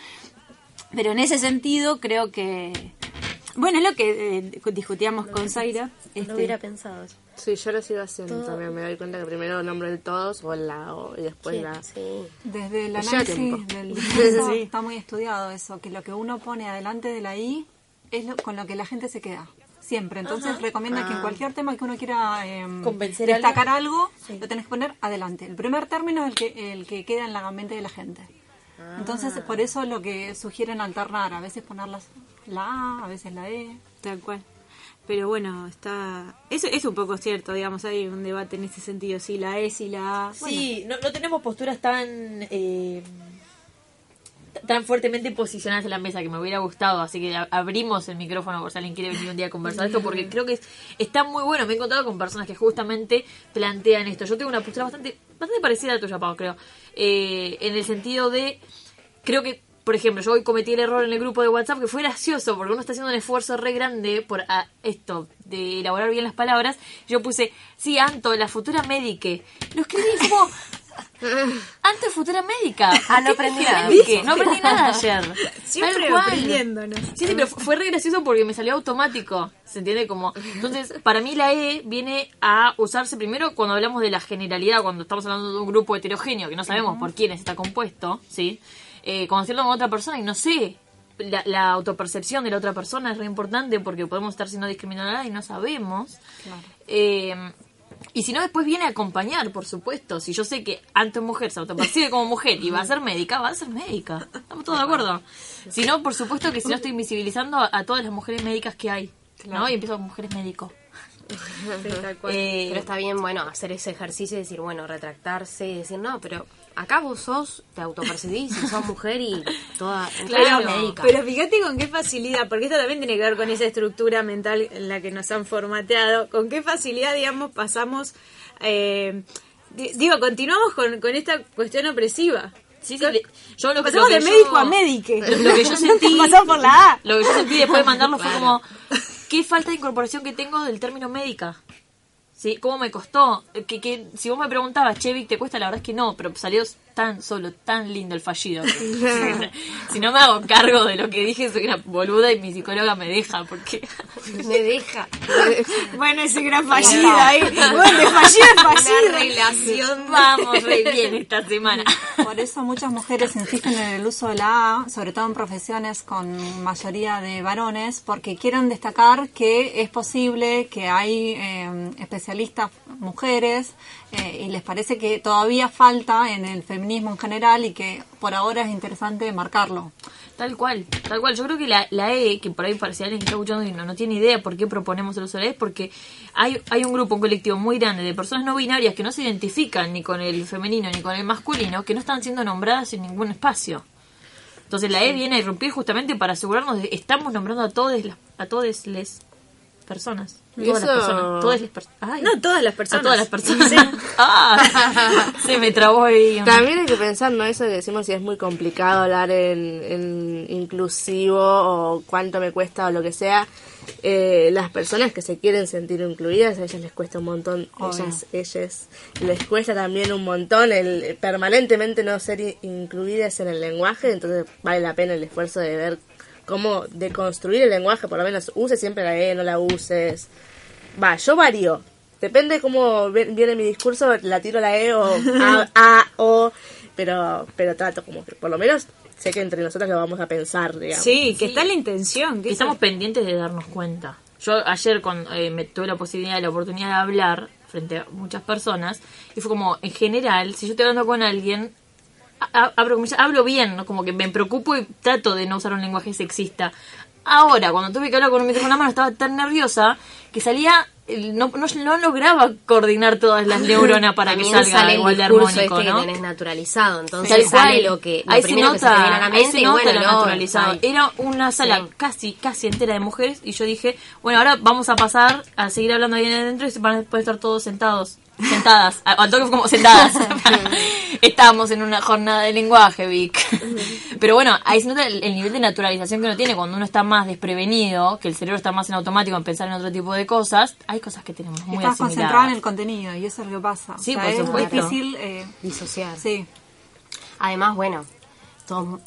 E: Pero en ese sentido creo que... Bueno, es lo que eh, discutíamos con Zaira.
F: No
E: este,
F: lo hubiera pensado eso.
G: Sí, yo lo sigo haciendo
F: Todo.
G: también. Me doy cuenta que primero nombro el todos o la o y después
F: Sí,
G: la.
F: sí.
H: Desde el
G: Lleva
H: análisis del *laughs*
E: Sí.
H: está muy estudiado eso, que lo que uno pone adelante de la I es lo- con lo que la gente se queda. Siempre. Entonces recomienda que en cualquier tema que uno quiera em,
D: Convencer a
H: destacar algo, lo tenés que poner adelante. El primer término es el que, el que queda en la mente de la gente. Entonces, por eso lo que sugieren alternar, a veces poner las- la A, a veces la E.
E: Tal cual. Pero bueno, está... Eso es un poco cierto, digamos, hay un debate en ese sentido, si la E, si la A...
D: Sí, no, no tenemos posturas tan eh, tan fuertemente posicionadas en la mesa que me hubiera gustado, así que a- abrimos el micrófono por si alguien quiere venir un día a conversar esto, porque creo que es, está muy bueno. Me he encontrado con personas que justamente plantean esto. Yo tengo una postura bastante bastante parecida a la tuya, Pau, creo. Eh, en el sentido de, creo que, por ejemplo, yo hoy cometí el error en el grupo de WhatsApp que fue gracioso, porque uno está haciendo un esfuerzo re grande por ah, esto, de elaborar bien las palabras. Yo puse, sí, Anto, la futura médique. Lo escribí como... Antes futura médica.
F: Ah, no
D: ¿Qué
F: aprendí nada.
D: No aprendí nada ayer.
E: Siempre ¿no?
D: Sí, sí, pero fu- fue re gracioso porque me salió automático. ¿Se entiende? Como, entonces, para mí la E viene a usarse primero cuando hablamos de la generalidad, cuando estamos hablando de un grupo heterogéneo que no sabemos por quiénes está compuesto, ¿sí? Eh, cuando hacerlo con otra persona y no sé. La, la autopercepción de la otra persona es re importante porque podemos estar siendo discriminadas y no sabemos. Eh, y si no, después viene a acompañar, por supuesto. Si yo sé que antes mujer se autopercibe como mujer y va a ser médica, va a ser médica. Estamos todos de acuerdo. Si no, por supuesto que si no estoy invisibilizando a, a todas las mujeres médicas que hay. ¿No? Y empiezo con mujeres médicos. *laughs* Eh,
F: Pero está bien, bueno, hacer ese ejercicio y decir, bueno, retractarse y decir, no, pero acá vos sos, te autopercibís y sos mujer y toda
D: Claro,
F: médica.
E: Pero fíjate con qué facilidad, porque esto también tiene que ver con esa estructura mental en la que nos han formateado, con qué facilidad, digamos, pasamos, eh, di- digo, continuamos con, con esta cuestión opresiva.
D: Sí, yo lo,
E: Pasamos
D: lo
E: de médico
D: yo-
E: a médique.
D: Lo que yo *laughs* sentí.
E: Pasamos por la A.
D: Lo que yo sentí después de mandarlo fue como. ¿Qué falta de incorporación que tengo del término médica? ¿Sí? ¿Cómo me costó? Que, que si vos me preguntabas, che, Vic, ¿te cuesta? La verdad es que no, pero salió tan solo, tan lindo el fallido. que- *laughs* si no me hago cargo de lo que dije, soy una boluda y mi psicóloga me deja, porque. *laughs*
F: Me deja.
E: Bueno, ese gran fallido ahí. Bueno, de fallido es fallido.
F: relación.
D: Vamos re bien esta semana.
H: Por eso muchas mujeres insisten en el uso de la A, sobre todo en profesiones con mayoría de varones, porque quieren destacar que es posible, que hay eh, especialistas mujeres eh, y les parece que todavía falta en el feminismo en general y que por ahora es interesante marcarlo.
D: Tal cual, tal cual. Yo creo que la, la E, que por ahí para si alguien que está escuchando y no, no tiene idea por qué proponemos el uso de la E, es porque hay, hay un grupo, un colectivo muy grande de personas no binarias que no se identifican ni con el femenino ni con el masculino, que no están siendo nombradas en ningún espacio. Entonces la E viene a irrumpir justamente para asegurarnos de que estamos nombrando a todas las, a todas les personas. Todas las personas. Todas las personas.
E: No, todas las
D: a
E: personas.
D: todas las personas. *laughs* Ah, se me trabó ahí.
G: También hay que pensar, ¿no? Eso que decimos si es muy complicado hablar en, en inclusivo o cuánto me cuesta o lo que sea. Eh, las personas que se quieren sentir incluidas, a ellas les cuesta un montón. Ellas, ellas les cuesta también un montón el permanentemente no ser incluidas en el lenguaje. Entonces vale la pena el esfuerzo de ver cómo deconstruir el lenguaje. Por lo menos use siempre la E, no la uses. Va, yo varío. Depende de cómo viene mi discurso, la tiro la E o *laughs* A, A, O, pero, pero trato como que por lo menos sé que entre nosotros lo vamos a pensar, digamos.
E: Sí, que está la intención. Que
D: estamos pendientes de darnos cuenta. yo ayer cuando eh, me tuve la posibilidad, la oportunidad de hablar frente a muchas personas, y fue como, en general, si yo estoy hablando con alguien, abro hablo bien, ¿no? como que me preocupo y trato de no usar un lenguaje sexista. Ahora, cuando tuve que hablar con un micrófono en la mano, estaba tan nerviosa que salía, no, no, no lograba coordinar todas las neuronas para *laughs* que salga
F: sale
D: igual de armónico,
F: este
D: ¿no?
F: que tenés naturalizado, entonces sale lo que lo
D: ahí se
F: primero que se
D: nota,
F: te viene a la
D: ahí
F: y
D: nota
F: bueno,
D: lo naturalizado. Era una sala
F: Sí.
D: casi, casi entera de mujeres y yo dije, bueno, ahora vamos a pasar a seguir hablando ahí adentro y se van a poder estar todos sentados, sentadas, al toque como sentadas. *laughs* *laughs* Estábamos en una jornada de lenguaje, Vic. Pero bueno, ahí se nota el, el nivel de naturalización que uno tiene cuando uno está más desprevenido, que el cerebro está más en automático en pensar en otro tipo de cosas. Hay cosas que tenemos muy
H: Estás concentrado en
D: asimiladas.
H: el contenido y eso es lo que pasa.
D: Sí,
H: O sea,
D: por
H: es
D: supuesto.
H: difícil. eh,
F: disociar.
H: sí.
F: Además, bueno, todos,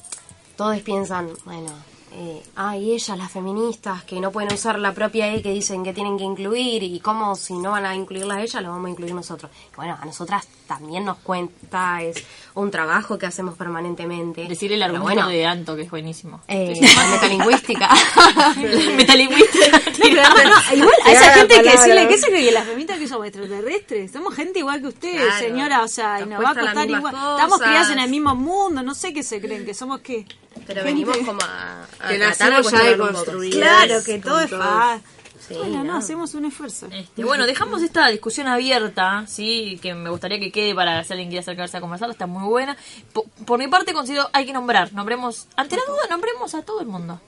F: todos piensan, bueno, eh, ay, ellas, las feministas, que no pueden usar la propia E que dicen que tienen que incluir, y cómo si no van a incluirla a ellas, lo vamos a incluir nosotros. Bueno, a nosotras también nos cuenta, es un trabajo que hacemos permanentemente.
D: Decir el argumento
F: bueno,
D: de Anto, que es buenísimo.
F: eh, metalingüística. *laughs*
D: Metalingüística.
E: No, igual a esa gente hay que decirle que se cree que las feministas que somos extraterrestres. Somos gente igual que ustedes,
F: Claro.
E: señora. O sea, y
F: Nos
E: nos va a costar igual. Estamos criadas en el mismo mundo. No sé qué se creen, que somos qué.
F: Pero
E: Gente-
F: venimos como a, a
G: Que
F: tratar
G: nacimos ya
F: poco.
G: deconstruidas.
E: Claro, que todo es fácil.
F: Sí,
E: bueno, no,
F: no.
E: hacemos un esfuerzo.
D: Este, bueno, dejamos esta discusión abierta, sí, que me gustaría que quede para si alguien quiere acercarse a conversarla, está muy buena. Po- Por, mi parte considero hay que nombrar, nombremos, ante la duda nombremos a todo el mundo,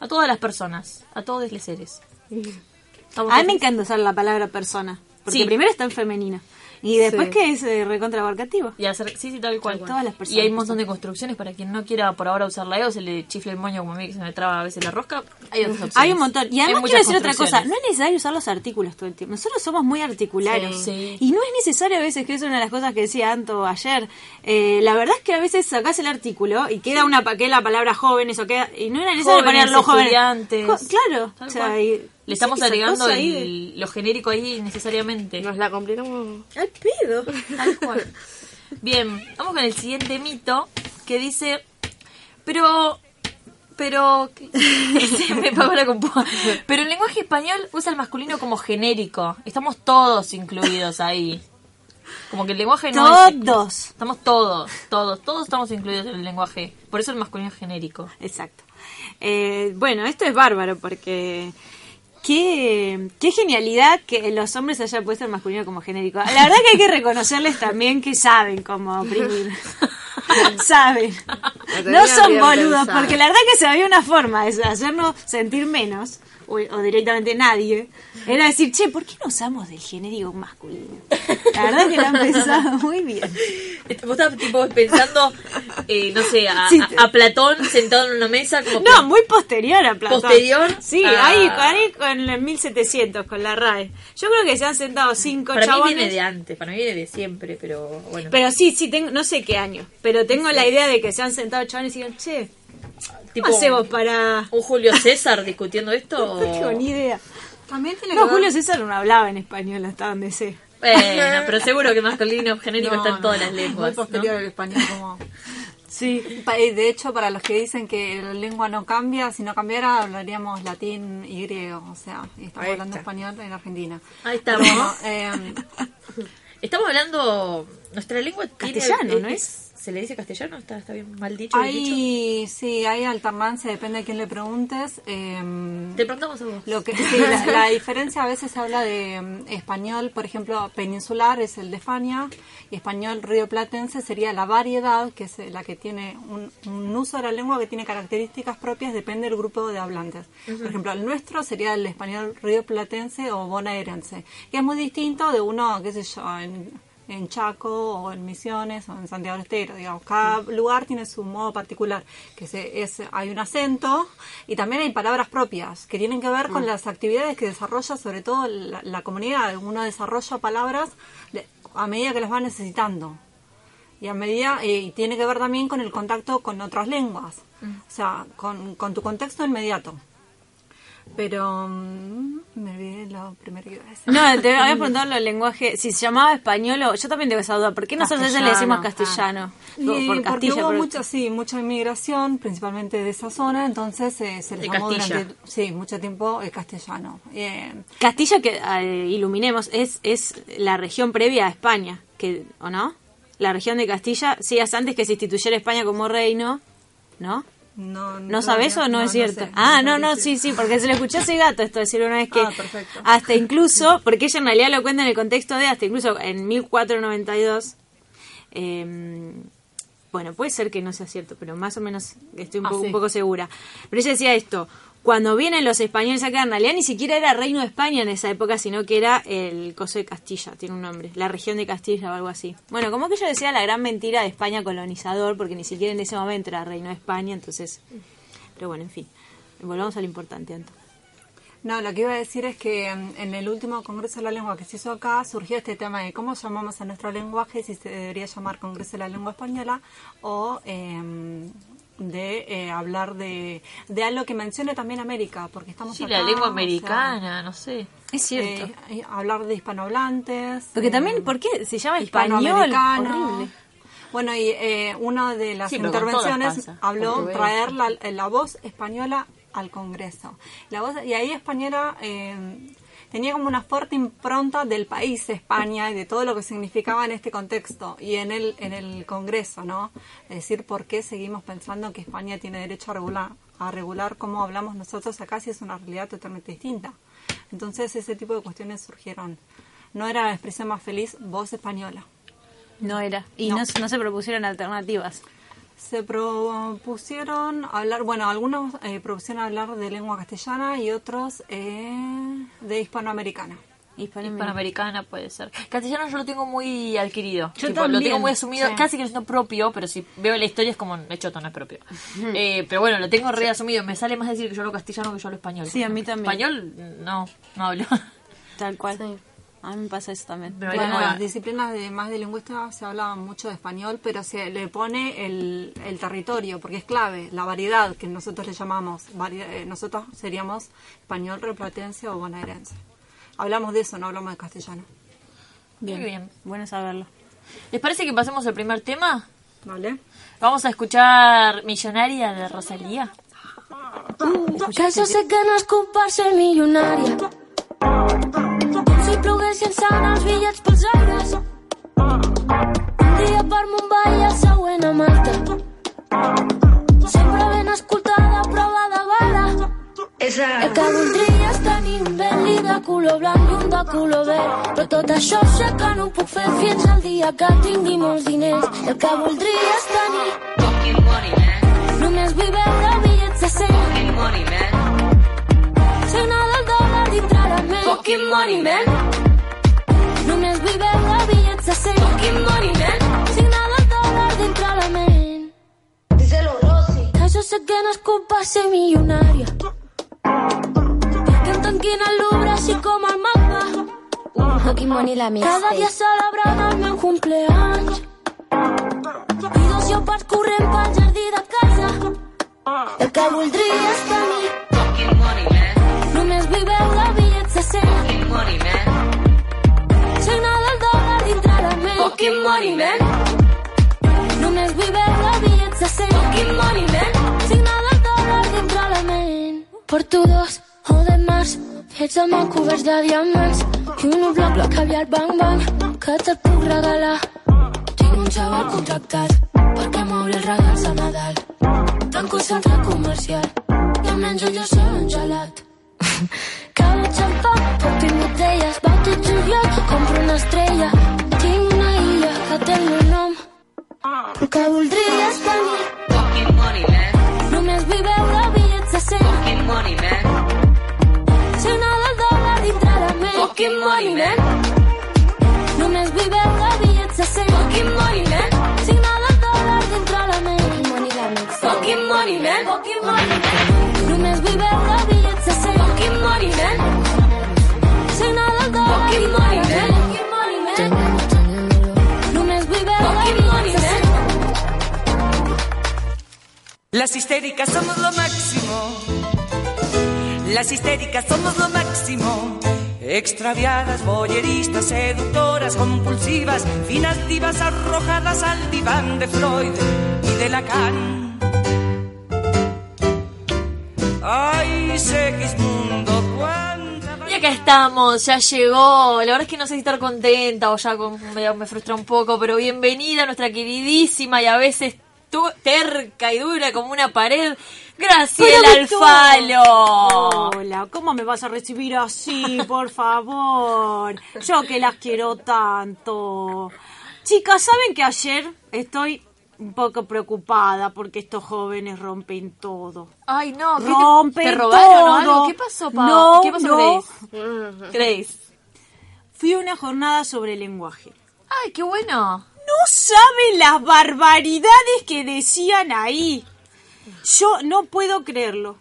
D: a todas las personas, a todos los seres.
E: A mí me encanta usar la palabra persona. Porque
D: Sí.
E: primero está en femenina. Y después
G: Sí.
E: que es eh, recontra abarcativo.
D: Y hacer, sí, sí, tal cual.
E: Todas las personas
D: y hay un montón de construcciones para quien no quiera por ahora usar la E o se le chifle el moño como a mí que se me traba a veces la rosca. Hay otras opciones.
E: Hay un montón. Y además quiero decir otra cosa. No es necesario usar los artículos todo el tiempo. Nosotros somos muy articulares.
D: Sí. Sí.
E: Y no es necesario a veces, que es una de las cosas que decía Anto ayer. eh, la verdad es que a veces sacás el artículo y queda una pa- que la palabra jóvenes o queda. Y no era necesario
D: Jóvenes,
E: poner jóvenes. Jo- claro.
D: Tal
E: o sea,
D: cual.
E: y-
D: Le estamos
E: sí,
D: agregando
E: ahí
D: el- lo genérico ahí necesariamente.
G: Nos la complicamos.
E: de- Al pedo.
D: Tal cual. Bien, vamos con el siguiente mito que dice, pero, pero, *laughs* me la pero el lenguaje español usa el masculino como genérico. Estamos todos incluidos ahí. Como que el lenguaje no es-
E: Todos.
D: Estamos todos, todos, todos estamos incluidos en el lenguaje. Por eso el masculino es genérico.
E: Exacto. Eh, bueno, esto es bárbaro porque qué, qué genialidad que los hombres hayan puesto el masculino como genérico. La verdad que hay que reconocerles también que saben cómo oprimir. *laughs* saben. No son boludos, porque la verdad que se había una forma de hacernos sentir menos, o, o directamente nadie, era decir, che, ¿por qué no usamos del genérico masculino? La verdad que lo han pensado muy bien.
D: Vos estabas tipo pensando, eh, no sé, a,
E: Sí.
D: a- a Platón sentado en una mesa como
E: No, muy posterior a Platón.
D: ¿Posterior?
E: Sí,
D: Ah.
E: ahí, ahí con el 1700, con la RAE. Yo creo que se han sentado cinco
D: para mí
E: chabones.
D: viene de antes, para mí viene de siempre, pero bueno.
E: Pero sí, sí, tengo, no sé qué año, pero tengo la idea de que se han sentado chabones y digan, che,
D: tipo,
E: ¿cómo hacemos para...?
D: un Julio César discutiendo esto. *laughs*
E: No tengo ni idea.
H: También tiene
E: No,
H: que ver-
E: Julio César no hablaba en español hasta donde sé.
D: Bueno, pero seguro que masculino *laughs* genérico
H: No,
D: está en todas
H: no,
D: las
H: Muy
D: lenguas. ¿no?
H: posterior al español como... *laughs*
E: Sí.
H: Eh, De hecho, para los que dicen que la lengua no cambia, si no cambiara hablaríamos latín y griego, o sea, y estamos hablando español en Argentina.
D: Ahí estamos.
H: Eh,
D: Estamos hablando. Nuestra lengua tiene.
E: Castellano, ¿no es?
D: ¿Se le dice castellano? ¿Está, está bien mal dicho? bien dicho?
H: hay, sí, hay alternancia, depende de quién le preguntes. eh,
D: Te preguntamos a vos.
H: Lo que, sí, la, la diferencia a veces se habla de mm, español, por ejemplo, peninsular es el de Fania y español rioplatense sería la variedad, que es la que tiene un, un uso de la lengua que tiene características propias, depende del grupo de hablantes. Por ejemplo, el nuestro sería el español rioplatense o bonaerense, que es muy distinto de uno, qué sé yo, en, en Chaco o en Misiones o en Santiago del Estero, digamos, cada lugar tiene su modo particular, que se, es, hay un acento y también hay palabras propias que tienen que ver con las actividades que desarrolla sobre todo la, la comunidad, uno desarrolla palabras de- a medida que las va necesitando. Y a medida y tiene que ver también con el contacto con otras lenguas, o sea, con, con tu contexto inmediato. Pero mm, me olvidé lo primero que iba a decir.
E: No, te había *laughs* preguntado los lenguajes, si se llamaba español o... Yo también tengo esa duda. ¿Por qué nosotros le decimos castellano?
H: Y
E: Por
H: porque hubo
E: pero-
H: mucha, sí, mucha inmigración, principalmente de esa zona, entonces eh, se le llamó durante sí, mucho tiempo el castellano. Eh,
E: Castilla, que eh, iluminemos, es, es la región previa a España, que, ¿o no? La región de Castilla, sí, es antes que se instituyera España como reino, ¿no?
H: No,
E: ¿No sabes o no, es cierto?
H: sé,
E: ah, no, no, sí, sí, porque se le escuchó a ese gato esto decir una vez que
H: Ah, perfecto.
E: hasta incluso, porque ella en realidad lo cuenta en el contexto de hasta incluso en 1492, eh, bueno, puede ser que no sea cierto, pero más o menos estoy un,
H: Ah,
E: poco,
H: sí.
E: un poco segura. Pero ella decía esto, cuando vienen los españoles acá, en realidad ni siquiera era reino de España en esa época, sino que era el coso de Castilla, tiene un nombre, la región de Castilla o algo así. Bueno, como que ella decía la gran mentira de España colonizador, porque ni siquiera en ese momento era reino de España, entonces... Pero bueno, en fin, volvamos a lo importante, Anto.
H: No, lo que iba a decir es que mm, en el último Congreso de la Lengua que se hizo acá surgió este tema de cómo llamamos a nuestro lenguaje, si se debería llamar Congreso de la Lengua Española o eh, de eh, hablar de, de algo que mencione también América, porque estamos
D: Sí,
H: acá,
D: la lengua
H: o sea,
D: americana, no sé.
E: Es cierto.
H: eh, eh, hablar de hispanohablantes.
E: Porque
H: eh,
E: también, ¿por qué se llama español? Horrible.
H: Bueno, y eh, una de las
D: Sí,
H: intervenciones habló traer la, la voz española al Congreso. La voz, y ahí española eh, tenía como una fuerte impronta del país España y de todo lo que significaba en este contexto y en el, en el Congreso, ¿no? Es decir, por qué seguimos pensando que España tiene derecho a regular, a regular cómo hablamos nosotros acá si es una realidad totalmente distinta. Entonces ese tipo de cuestiones surgieron. No era la expresión más feliz, voz española.
E: No era. Y no, no se propusieron alternativas.
H: Se propusieron hablar, bueno, algunos eh, propusieron hablar de lengua castellana y otros eh, de hispanoamericana.
D: Hispanoamericana puede ser. Castellano yo lo tengo muy adquirido.
E: Yo
D: Tipo, Lo tengo muy asumido,
H: sí.
D: casi que no es propio, pero si veo la historia es como, hecho no es propio. Eh, pero bueno, lo tengo reasumido. Me sale más decir que yo hablo castellano que yo hablo español.
E: Sí, a mí también.
D: Español, no, no hablo.
E: Tal cual.
F: Sí.
E: A mí me pasa eso también.
D: Pero
H: Bueno,
D: bueno,
H: las disciplinas de más de lingüística se habla mucho de español, pero se le pone el, el territorio, porque es clave, la variedad que nosotros le llamamos. vari- eh, nosotros seríamos español, replatense o bonaerense. Hablamos de eso, no hablamos de castellano.
E: Bien.
D: Muy bien.
E: Bueno saberlo.
D: ¿Les parece que pasemos al primer tema?
H: ¿Vale?
D: Vamos a escuchar Millonaria de Rosalía.
I: Que jo sé que no és culpa ser milionària. Si ploguessin sant els bitllets pels aires. Un dia per Mumbai i el següent a Malta. Sempre ben escoltada, prova de bala. El que voldria és tenir un Bentley de color blanc i un de color verd. Però tot això sé que no ho puc fer fins al dia que tingui molts diners. El que voldria és tenir només vull veure bitllets de 100 Signa Fucking money, man. Només vull veure bitllets de 100 Fucking money, man. Signa del dòlar dintre la ment Díselo, Rosy. Que jo sé que no és culpa ser milionària Que em tanquin al Louvre així com el mapa. Fucking money la Cada dia celebrant el meu cumpleaños. I dos lleopards corrent pel jardí de casa. El que voldria és tenir Només vull veure bitllets de 100 Signa del dòlar dintre la ment Fucking money, man Només vull veure bitllets de 100 Fucking money, man Signa del dòlar dintre la ment Porto dos o de març fets amb el coberts de diamants i un bloc bloc caviar bang bang que te'l puc regalar. Tinc un xaval contractat perquè m'obri els regals a Nadal. Tanco el centre comercial i em menjo jo sol un *laughs* cada xampà, porto botelles, bautic juliol, compro una estrella, tinc una illa que té el meu nom, però que voldria és tenir. Només vull veure bitllets de 100. Signa del dòlar dintre la ment. Fucking money, man. Només vull veure
B: Las histéricas somos lo máximo. Las histéricas somos lo máximo. Extraviadas, boyeristas, seductoras, compulsivas, finas divas arrojadas al diván de Freud y de Lacan. Ay, Segismundo.
D: Y acá estamos, ya llegó. La verdad es que no sé si estar contenta o ya me, me frustra un poco, pero bienvenida nuestra queridísima y a veces terca y dura como una pared, Graciela. Alfalo.
E: Hola, ¿cómo me vas a recibir así, por *laughs* favor? Yo que las quiero tanto. Chicas, ¿saben que ayer estoy un poco preocupada porque estos jóvenes rompen todo?
D: Ay, no, ¿qué te-
E: Rompen
D: te, robaron o
E: todo.
D: algo? ¿Qué pasó, Pau?
E: No,
D: ¿Qué pasó,
E: no.
D: Grace? Grace.
E: Fui a una jornada sobre lenguaje.
D: Ay, qué bueno.
E: No saben las barbaridades que decían ahí. Yo no puedo creerlo.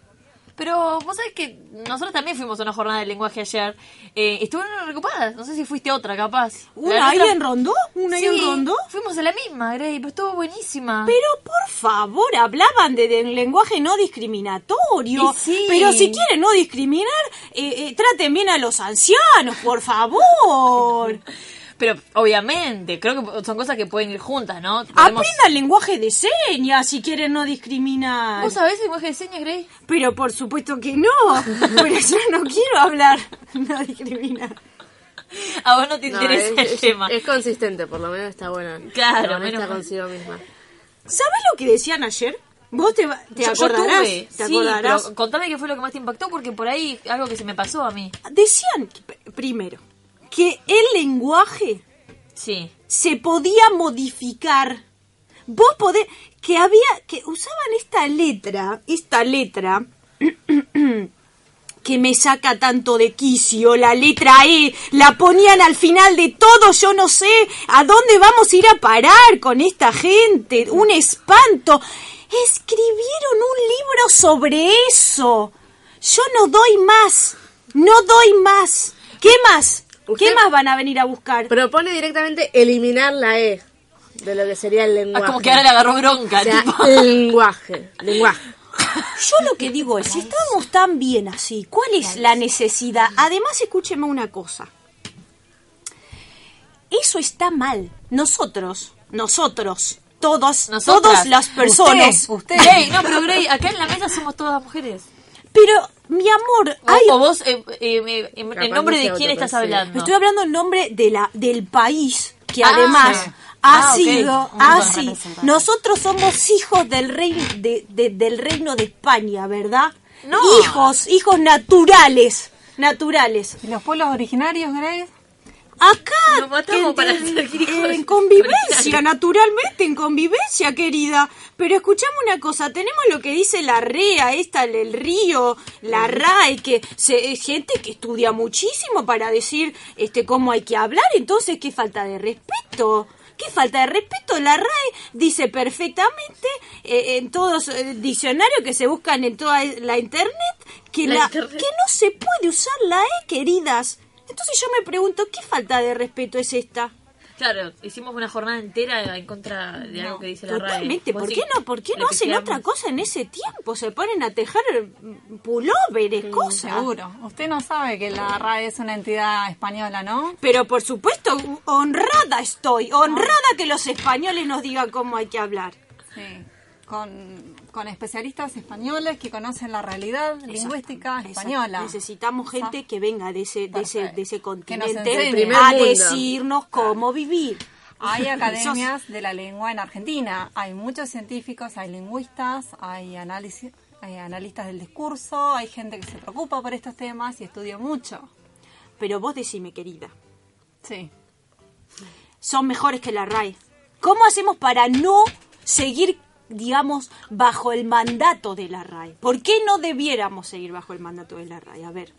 D: Pero vos sabés que nosotros también fuimos a una jornada de lenguaje ayer. Eh, estuvieron recopadas. No sé si fuiste otra, capaz.
E: ¿Una ahí en Rondó? ¿Una ahí
D: Sí,
E: en Rondó?
D: Fuimos a la misma, Grey, pero estuvo buenísima.
E: Pero por favor, hablaban de, de lenguaje no discriminatorio.
D: Sí.
E: Pero si quieren no discriminar, eh, eh, traten bien a los ancianos, por favor. *laughs*
D: Pero obviamente, creo que son cosas que pueden ir juntas, ¿no? Podemos-
E: Aprendan lenguaje de señas si quieren no discriminar.
D: ¿Vos sabés lenguaje de señas, Grey?
E: Pero por supuesto que no. *laughs* Pero yo no quiero hablar no discriminar.
D: A vos no te
G: No,
D: interesa
G: es,
D: el
G: es-
D: tema.
G: es consistente, por lo menos está buena.
D: Claro, menos
G: consigo misma.
E: ¿Sabes lo que decían ayer? Vos te, va- te
D: Yo- yo
E: acordarás.
D: tuve,
E: ¿Te
D: sí,
E: acordarás?
D: pero contame qué fue lo que más te impactó, porque por ahí algo que se me pasó a mí.
E: Decían, primero, que el lenguaje
D: Sí.
E: se podía modificar. Vos podés, que había, que usaban esta letra, esta letra, *clears throat* que me saca tanto de quicio, la letra E, la ponían al final de todo, yo no sé a dónde vamos a ir a parar con esta gente, un espanto. Escribieron un libro sobre eso. Yo no doy más, no doy más. ¿Qué más? ¿Qué más van a venir a buscar?
G: Propone directamente eliminar la E de lo que sería el
D: Ah,
G: lenguaje.
D: como que ahora le agarró bronca,
G: O sea,
D: tipo.
G: lenguaje, lenguaje.
E: Yo lo que digo es, si estamos tan bien así, ¿cuál es la necesidad? Además, escúcheme una cosa. Eso está mal. Nosotros, nosotros, todos,
D: Nosotras.
E: todas las personas.
H: Usted, usted.
D: Grey, no, pero *laughs* Grey, acá en la mesa somos todas mujeres.
E: Pero, mi amor,
D: O,
E: hay-
D: o vos, eh, eh, eh, en,
G: Capaz
D: en nombre
G: no
D: de quién estás hablando.
E: estoy hablando en nombre de la, del país, que
D: Ah,
E: además
D: sí.
E: ha
D: Ah,
E: sido,
D: representantes.
E: nosotros somos hijos del reino, de, de- del reino de España, ¿verdad?
D: No.
E: Hijos, hijos naturales, naturales.
H: ¿Y los pueblos originarios, Grace?
E: Acá,
D: Nos matamos
E: que-
D: para
E: en-
D: originales.
E: convivencia, *laughs* naturalmente, en convivencia, querida. Pero escuchame una cosa, tenemos lo que dice la REA, esta, el río, la RAE, que se, es gente que estudia muchísimo para decir este cómo hay que hablar, entonces qué falta de respeto. ¿Qué falta de respeto? La RAE dice perfectamente eh, en todos el diccionario que se buscan en toda la internet que,
D: La
E: la,
D: internet.
E: que no se puede usar la E, queridas. Entonces yo me pregunto, ¿qué falta de respeto es esta?
D: Claro, hicimos una jornada entera en contra de algo que dice la RAE.
E: Totalmente. ¿Por
D: sí
E: qué no? ¿Por qué no hacen otra cosa en ese tiempo? Se ponen a tejer pulóveres, cosas.
H: Seguro. Usted no sabe que la RAE es una entidad española, ¿no?
E: Pero por supuesto, honrada estoy, honrada que los españoles nos digan cómo hay que hablar.
H: Sí. Con, con especialistas españoles que conocen la realidad lingüística
E: Exacto.
H: española.
E: Necesitamos gente que venga de ese, de ese, de ese
H: Que nos
E: continente a decirnos cómo vivir.
H: Hay *laughs* academias de la lengua en Argentina, hay muchos científicos, hay lingüistas, hay, análisis, hay analistas del discurso, hay gente que se preocupa por estos temas y estudia mucho.
E: Pero vos decime, querida,
H: Sí.
E: son mejores que la RAE. ¿Cómo hacemos para no seguir, digamos, bajo el mandato de la RAE? ¿Por qué no debiéramos seguir bajo el mandato de la RAE? A ver,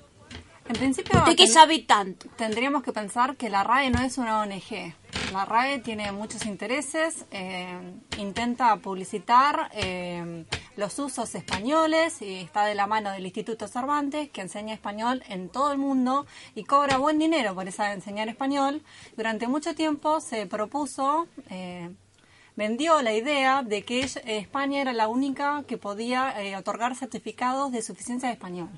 H: En principio,
E: usted
H: ten-
E: sabe tanto.
H: tendríamos que pensar que la RAE no es una ONG. La RAE tiene muchos intereses, eh, intenta publicitar eh, los usos españoles y está de la mano del Instituto Cervantes, que enseña español en todo el mundo y cobra buen dinero por esa enseñar español. Durante mucho tiempo se propuso, eh, vendió la idea de que ella- España era la única que podía eh, otorgar certificados de suficiencia de español.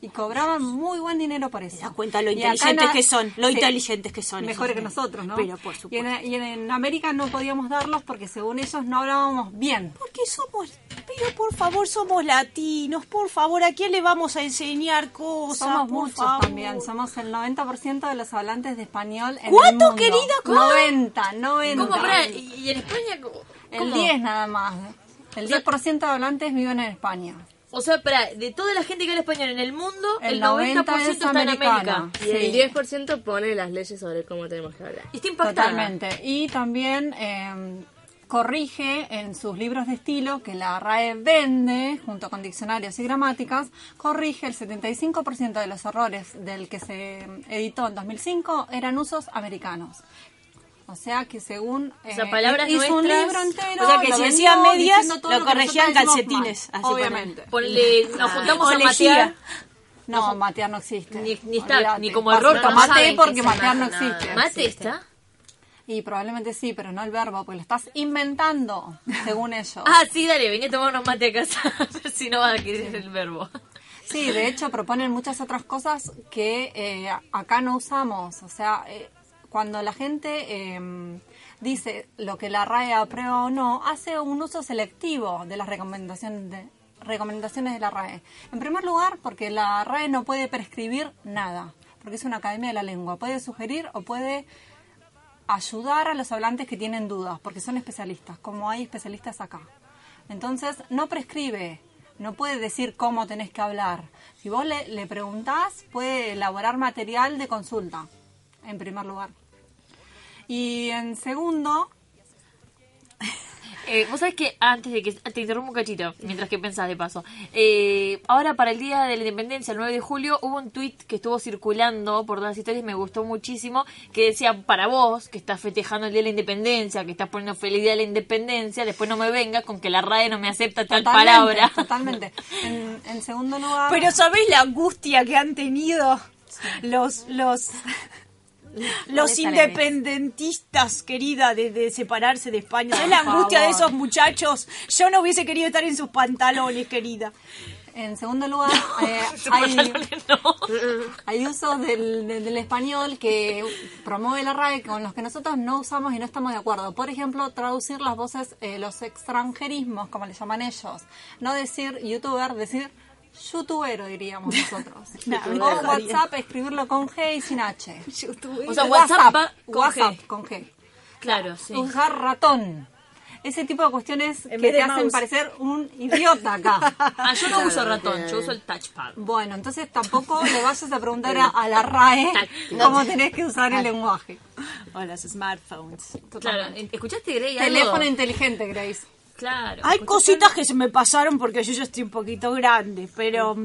H: Y cobraban muy buen dinero por eso.
E: das cuenta lo inteligentes que son, lo
H: Sí,
E: inteligentes que son.
H: Mejores que nosotros, ¿no?
E: Pero por supuesto.
H: Y en, y en América no podíamos darlos porque según ellos no hablábamos bien.
E: Porque somos, pero por favor, somos latinos, por favor, ¿a quién le vamos a enseñar cosas?
H: Somos
E: por
H: muchos
E: favor?
H: también, somos el 90% de los hablantes de español en
E: ¿Cuánto,
H: el mundo.
E: querida? ¿Cómo?
H: 90, 90.
D: ¿Cómo? Pará, ¿Y y en España? cómo?
H: El 10 nada más. El 10% de hablantes viven en España.
D: O sea, pará, de toda la gente que habla español en el mundo, el,
H: El
D: 90%,
H: 90 es
D: está en América.
G: Y el 10% pone las leyes sobre cómo tenemos que hablar.
D: Y está impactada.
H: Totalmente. Y también eh, corrige en sus libros de estilo que la RAE vende, junto con diccionarios y gramáticas, corrige el 75% de los errores del que se editó en 2005 eran usos americanos. O sea que según
D: O sea,
H: eh,
D: palabras
H: hizo un libro entero,
E: O sea, que
H: lo
E: si decía medias, lo
H: que
E: corregía en
H: nosotros decimos
E: calcetines,
H: mal.
E: así
H: obviamente.
D: Ponle, nos juntamos
E: O
D: a matear.
H: No, matear no existe.
D: Ni, ni está, ni como error.
H: no
D: capaz.
H: mate porque matear no existe.
D: Mate está.
H: Y probablemente sí, pero no el verbo, porque lo estás inventando, según ellos.
D: Ah, sí, dale, vení a tomarnos mate a casa. *laughs* Si no vas a querer el verbo.
H: Sí, de hecho proponen muchas otras cosas que eh, acá no usamos. O sea, eh, cuando la gente eh, dice lo que la RAE aprueba o no, hace un uso selectivo de las recomendaciones de, recomendaciones de la RAE. En primer lugar, porque la RAE no puede prescribir nada, porque es una academia de la lengua. Puede sugerir o puede ayudar a los hablantes que tienen dudas, porque son especialistas, como hay especialistas acá. Entonces, no prescribe, no puede decir cómo tenés que hablar. Si vos le, le preguntás, puede elaborar material de consulta, en primer lugar. Y en segundo, *laughs*
D: Eh, Vos sabés que antes de que te interrumpo un cachito, mientras que pensás de paso. Eh, ahora para el Día de la Independencia, el 9 de julio, hubo un tweet que estuvo circulando por todas las historias y me gustó muchísimo, que decía, para vos, que estás festejando el Día de la Independencia, que estás poniendo feliz Día de la Independencia, después no me vengas con que la RAE no me acepta tal
H: totalmente,
D: palabra. *laughs*
H: totalmente. En, en segundo lugar,
E: Pero ¿sabés la angustia que han tenido los los los independentistas, querida, de, de separarse de España? *laughs* ¿Sabés la angustia de esos muchachos? Yo no hubiese querido estar en sus pantalones, querida.
H: en segundo lugar, *laughs* eh, hay, *laughs* hay usos del, del- del español que promueve la RAE con los que nosotros no usamos y no estamos de acuerdo. Por ejemplo, traducir las voces, eh, los extranjerismos, como le llaman ellos. No decir youtuber, decir youtubero, diríamos *laughs* nosotros. o WhatsApp, escribirlo con G y sin H.
D: O sea, WhatsApp con
H: WhatsApp
D: G.
H: con G.
D: Claro, sí.
H: Usar ratón. Ese tipo de cuestiones que te hacen
E: mouse.
H: parecer un idiota acá. *laughs*
D: Ah, yo no uso ratón, yo uso el touchpad.
H: Bueno, entonces tampoco *laughs* le vayas a preguntar a, a la RAE cómo tenés que usar el lenguaje.
E: O las smartphones.
D: Claro, ¿escuchaste, Grey? algo?
H: Teléfono inteligente, Grace.
D: Claro.
E: Hay cositas que se me pasaron porque yo ya estoy un poquito grande, pero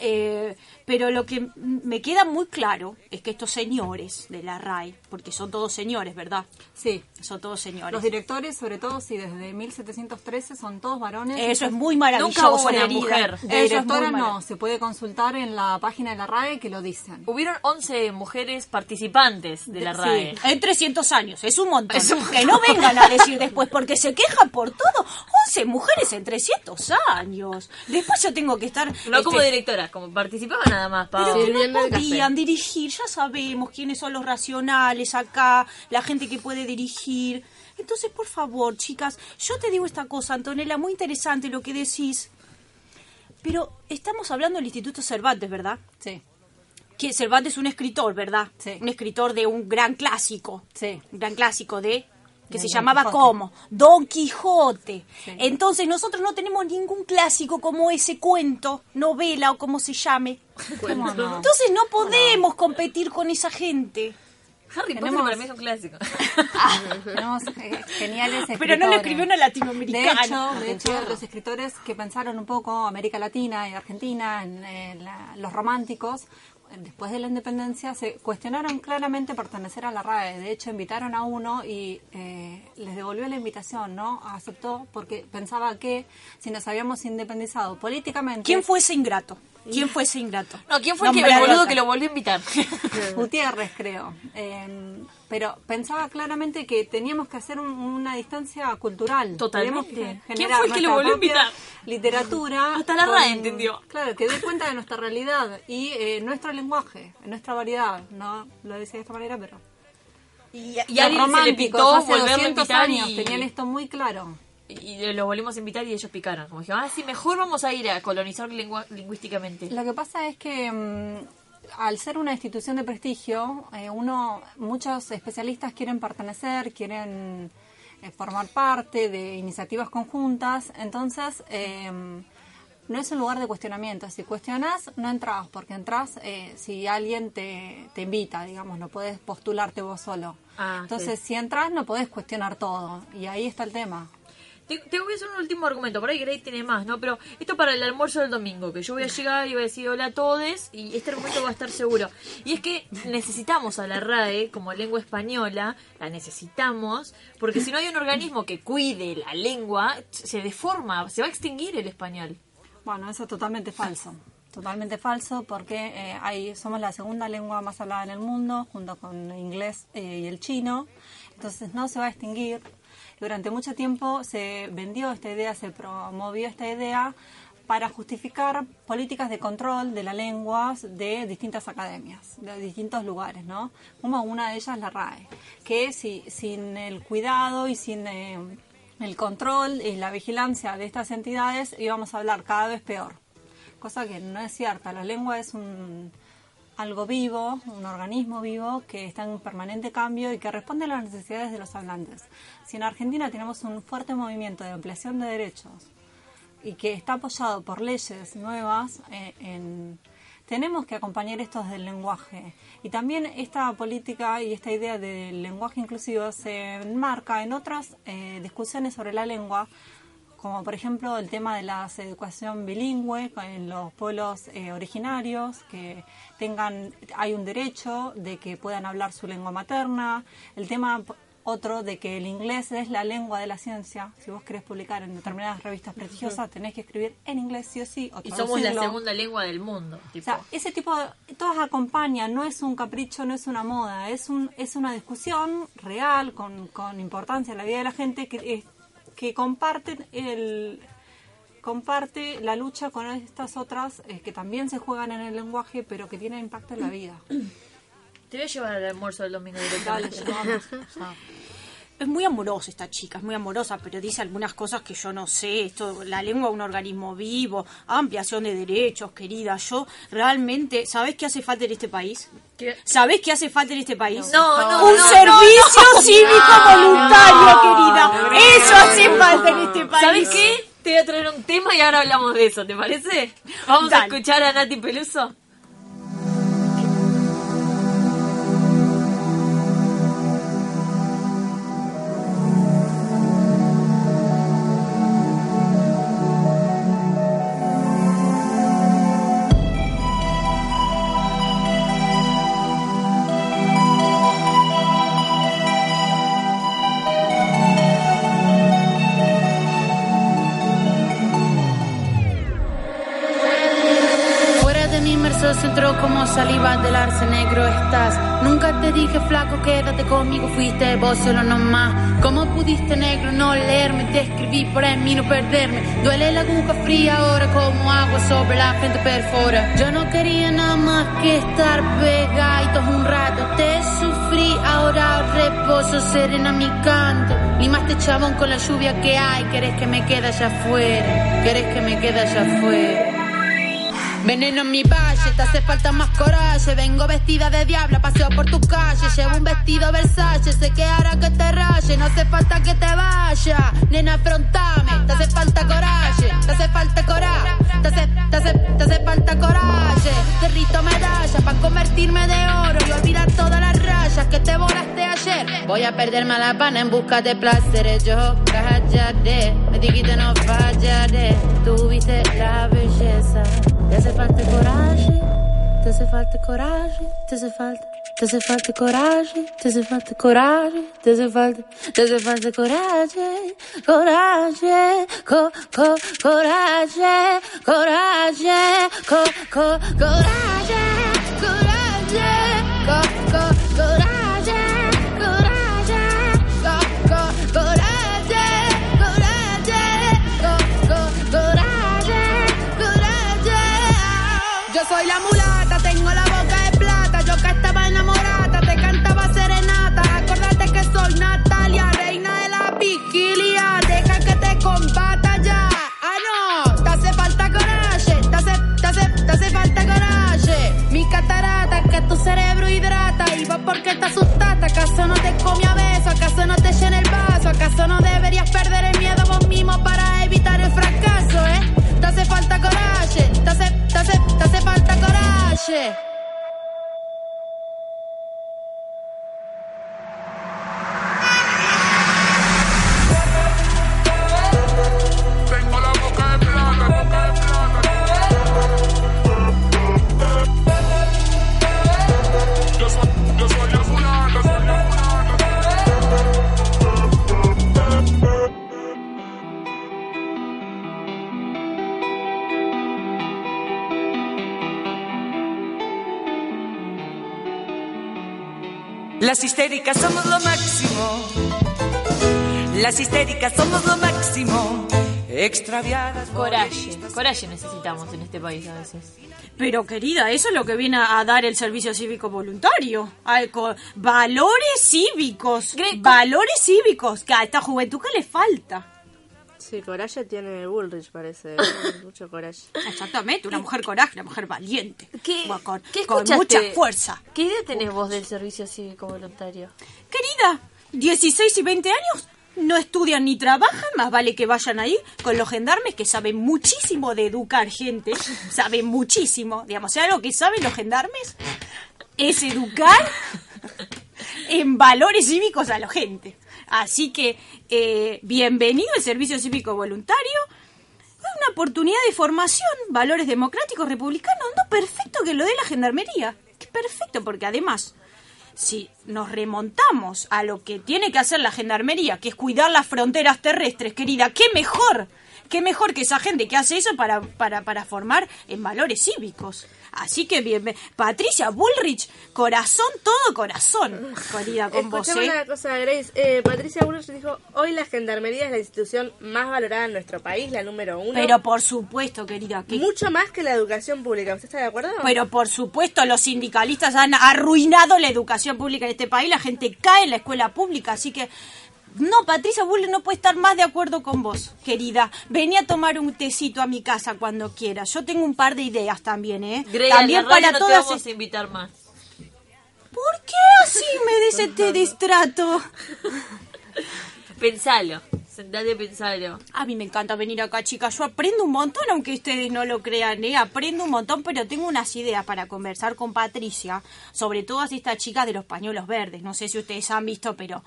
E: eh, pero lo que me queda muy claro es que estos señores de la RAI, porque son todos señores, ¿verdad?
H: Sí.
E: Son todos señores.
H: Los directores, sobre todo, sí, desde 1713 son todos varones.
E: Eso es muy maravilloso,
D: Nunca hubo una mujer.
H: De directora no, se puede consultar en la página de la RAE que lo dicen.
D: Hubieron 11 mujeres participantes de la
H: Sí.
D: RAE.
E: En 300 años, es un montón.
D: Es un
E: Que no vengan a decir *laughs* después, porque se quejan por todo. 11 mujeres en 300 años. Después yo tengo que estar...
D: No como
E: este,
D: directora, como participaba nada más, Pau.
E: Pero que no podían dirigir, ya sabemos quiénes son los racionales acá, la gente que puede dirigir. Entonces, por favor, chicas, yo te digo esta cosa, Antonella, muy interesante lo que decís. Pero estamos hablando del Instituto Cervantes, ¿verdad?
H: Sí,
E: Que Cervantes es un escritor, ¿verdad?
H: Sí.
E: Un escritor de un gran clásico.
H: sí.
E: Un gran clásico de que se
H: Don
E: llamaba
H: Quijote.
E: como Don Quijote.
H: Sí.
E: Entonces nosotros no tenemos ningún clásico como ese cuento, novela o como se llame.
H: ¿Cómo no?
E: Entonces no podemos competir con esa gente.
D: Harry Potter para mí es un clásico. *laughs*
H: Tenemos eh, geniales escritores. *laughs*
E: Pero no lo escribió una
H: De
E: latinoamericana.
H: hecho, de hecho, los escritores que pensaron un poco América Latina y Argentina, en, eh, la- los románticos, después de la independencia, se cuestionaron claramente pertenecer a la RAE. De hecho, invitaron a uno y eh, les devolvió la invitación, ¿no? Aceptó porque pensaba que si nos habíamos independizado políticamente...
E: ¿Quién fue ese ingrato? ¿Quién fue ese ingrato?
D: No, ¿quién fue el, que, el
E: Nombralo.
D: boludo que lo volvió a invitar? *laughs*
H: Gutiérrez, creo. Eh, pero pensaba claramente que teníamos que hacer un- una distancia cultural.
D: Totalmente.
H: Que
D: ¿Quién fue el que lo volvió a invitar?
H: literatura.
D: Hasta la RAE entendió.
H: Claro, que dé cuenta de nuestra realidad y eh, nuestro lenguaje, nuestra variedad. No lo decía de esta manera, pero.
D: Y, y a alguien se le
H: hace
D: volverlo a
H: 200
D: invitar
H: años
D: y,
H: tenían esto muy claro.
D: Y lo volvimos a invitar y ellos picaron. Como dijeron, ah, sí, mejor vamos a ir a colonizar lingüísticamente.
H: Lo que pasa es que mm, al ser una institución de prestigio, eh, uno, muchos especialistas quieren pertenecer, quieren eh, formar parte de iniciativas conjuntas, entonces eh, no es un lugar de cuestionamiento. Si cuestionas, no entras, porque entras eh, si alguien te, te invita, digamos, no puedes postularte vos solo.
D: Ah,
H: entonces,
D: sí.
H: si entras, no podés cuestionar todo, y ahí está el tema.
D: Te- Tengo que hacer un último argumento, por ahí Grey tiene más, ¿no? Pero esto para el almuerzo del domingo, que yo voy a llegar y voy a decir hola a todos y este argumento va a estar seguro. Y es que necesitamos a la RAE como lengua española, la necesitamos, porque si no hay un organismo que cuide la lengua, se deforma, se va a extinguir el español.
H: Bueno, eso es totalmente falso. Totalmente falso porque eh, hay, somos la segunda lengua más hablada en el mundo, junto con el inglés eh, y el chino. Entonces no se va a extinguir. Durante mucho tiempo se vendió esta idea, se promovió esta idea para justificar políticas de control de la lengua de distintas academias, de distintos lugares, ¿no? Como una de ellas la RAE, que si, sin el cuidado y sin eh, el control y la vigilancia de estas entidades íbamos a hablar cada vez peor cosa que no es cierta. La lengua es un algo vivo, un organismo vivo que está en permanente cambio y que responde a las necesidades de los hablantes. Si en Argentina tenemos un fuerte movimiento de ampliación de derechos y que está apoyado por leyes nuevas, eh, en- tenemos que acompañar estos del lenguaje. Y también esta política y esta idea del lenguaje inclusivo se enmarca en otras eh, discusiones sobre la lengua como por ejemplo el tema de la educación bilingüe en los pueblos eh, originarios, que tengan, hay un derecho de que puedan hablar su lengua materna, el tema otro de que el inglés es la lengua de la ciencia, si vos querés publicar en determinadas revistas prestigiosas tenés que escribir en inglés sí o sí, o
D: Y somos la segunda lengua del mundo.
H: O
D: Tipo.
H: sea, ese tipo de, todas acompañan, no es un capricho, no es una moda, es un es una discusión real con, con importancia en la vida de la gente que es- que comparten el comparte la lucha con estas otras eh, que también se juegan en el lenguaje pero que tienen impacto en la vida.
D: Te voy a llevar al almuerzo del domingo directamente.
H: Dale. *laughs*
J: Es muy amorosa esta chica, es muy amorosa, pero dice algunas cosas que yo no sé. Esto, la lengua es un organismo vivo, ampliación de derechos, querida. Yo realmente, ¿sabés qué hace falta en este país?
D: ¿Qué?
J: ¿Sabés qué hace falta en este país?
D: No, no,
J: un
D: no,
J: servicio
D: no, no.
J: cívico
D: No,
J: voluntario,
D: no,
J: querida.
D: no,
J: Eso hace falta en este país.
D: ¿Sabes qué? Te voy a traer un tema y ahora hablamos de eso, ¿te parece? Vamos a escuchar a Nati Peluso.
K: Negro estás. Nunca te dije flaco, quédate conmigo, fuiste vos solo nomás. ¿Cómo pudiste negro no leerme? Te escribí para mí no perderme. Duele la aguja fría ahora como agua sobre la frente perfora. Yo no quería nada más que estar pegaditos un rato. Te sufrí, ahora reposo serena mi canto. Limaste chabón con la lluvia que hay. Querés que me quede allá afuera. Querés que me quede allá afuera. Veneno en mi valle, te hace falta más coraje. Vengo vestida de diabla, paseo por tu calle. Llevo un vestido Versace, sé que ahora que te raye. No hace falta que te vaya, nena, afrontame. Te hace falta coraje, te hace falta coraje. Te hace, te hace, te hace falta coraje. Medallas para convertirme de oro y olvidar todas las rayas que te volaste ayer. Voy a perderme a la pana en busca de placeres. Yo callaré, me dijiste no fallaré. Tuviste la belleza. Te hace falta coraje, te hace falta coraje, te hace falta, te hace falta coraje, te hace falta coraje, te hace falta, te hace falta coraje, coraje, co, co, coraje, coraje, co, co, coraje, coraje, co, co, ¿Acaso no te comía beso? ¿Acaso no te llena el vaso?
B: ¿Acaso no deberías perder Las histéricas somos lo máximo. Las histéricas somos lo máximo. Extraviadas.
D: Coraje, coraje necesitamos en este país a veces.
E: Pero querida, eso es lo que viene a dar el servicio cívico voluntario. Ay, co- valores cívicos. valores cívicos. Que a esta juventud que le falta.
G: Sí, coraje tiene Bullrich, parece. *coughs* Mucho coraje.
E: Exactamente, una mujer coraje, una mujer valiente.
D: ¿Qué,
E: con,
D: ¿qué
E: con
D: escuchaste?
E: mucha fuerza.
D: ¿Qué idea tenés vos del servicio cívico voluntario?
E: Querida, 16 y 20 años no estudian ni trabajan, más vale que vayan ahí con los gendarmes que saben muchísimo de educar gente, saben muchísimo. Digamos, ¿sabes lo que saben los gendarmes? Es educar en valores cívicos a la gente. Así que, eh, bienvenido al servicio cívico voluntario. Una oportunidad de formación, valores democráticos, republicanos. No, perfecto que lo dé la gendarmería. Perfecto, porque además, si nos remontamos a lo que tiene que hacer la gendarmería, que es cuidar las fronteras terrestres, querida, qué mejor, qué mejor que esa gente que hace eso para, para, para formar en valores cívicos. Así que bien, Patricia Bullrich, corazón, todo corazón, querida, con vos, ¿eh?
G: una cosa, Grace. Eh, Patricia Bullrich dijo, hoy la gendarmería es la institución más valorada en nuestro país, la número uno.
E: Pero por supuesto, querida, que...
G: Mucho más que la educación pública. ¿Usted está de acuerdo?
E: Pero por supuesto, los sindicalistas han arruinado la educación pública en este país. La gente cae en la escuela pública. Así que, no, Patricia Bulle no puede estar más de acuerdo con vos, querida. Vení a tomar un tecito a mi casa cuando quieras. Yo tengo un par de ideas también, ¿eh?
D: Grey,
E: también para
D: no
E: todas.
D: te vamos a invitar más.
E: ¿Por qué así me des este *laughs* distrato?
D: Pensalo, sentate y pensalo.
E: A mí me encanta venir acá, chicas. Yo aprendo un montón, aunque ustedes no lo crean, ¿eh? Aprendo un montón, pero tengo unas ideas para conversar con Patricia sobre todas estas chicas de los pañuelos verdes. No sé si ustedes han visto, pero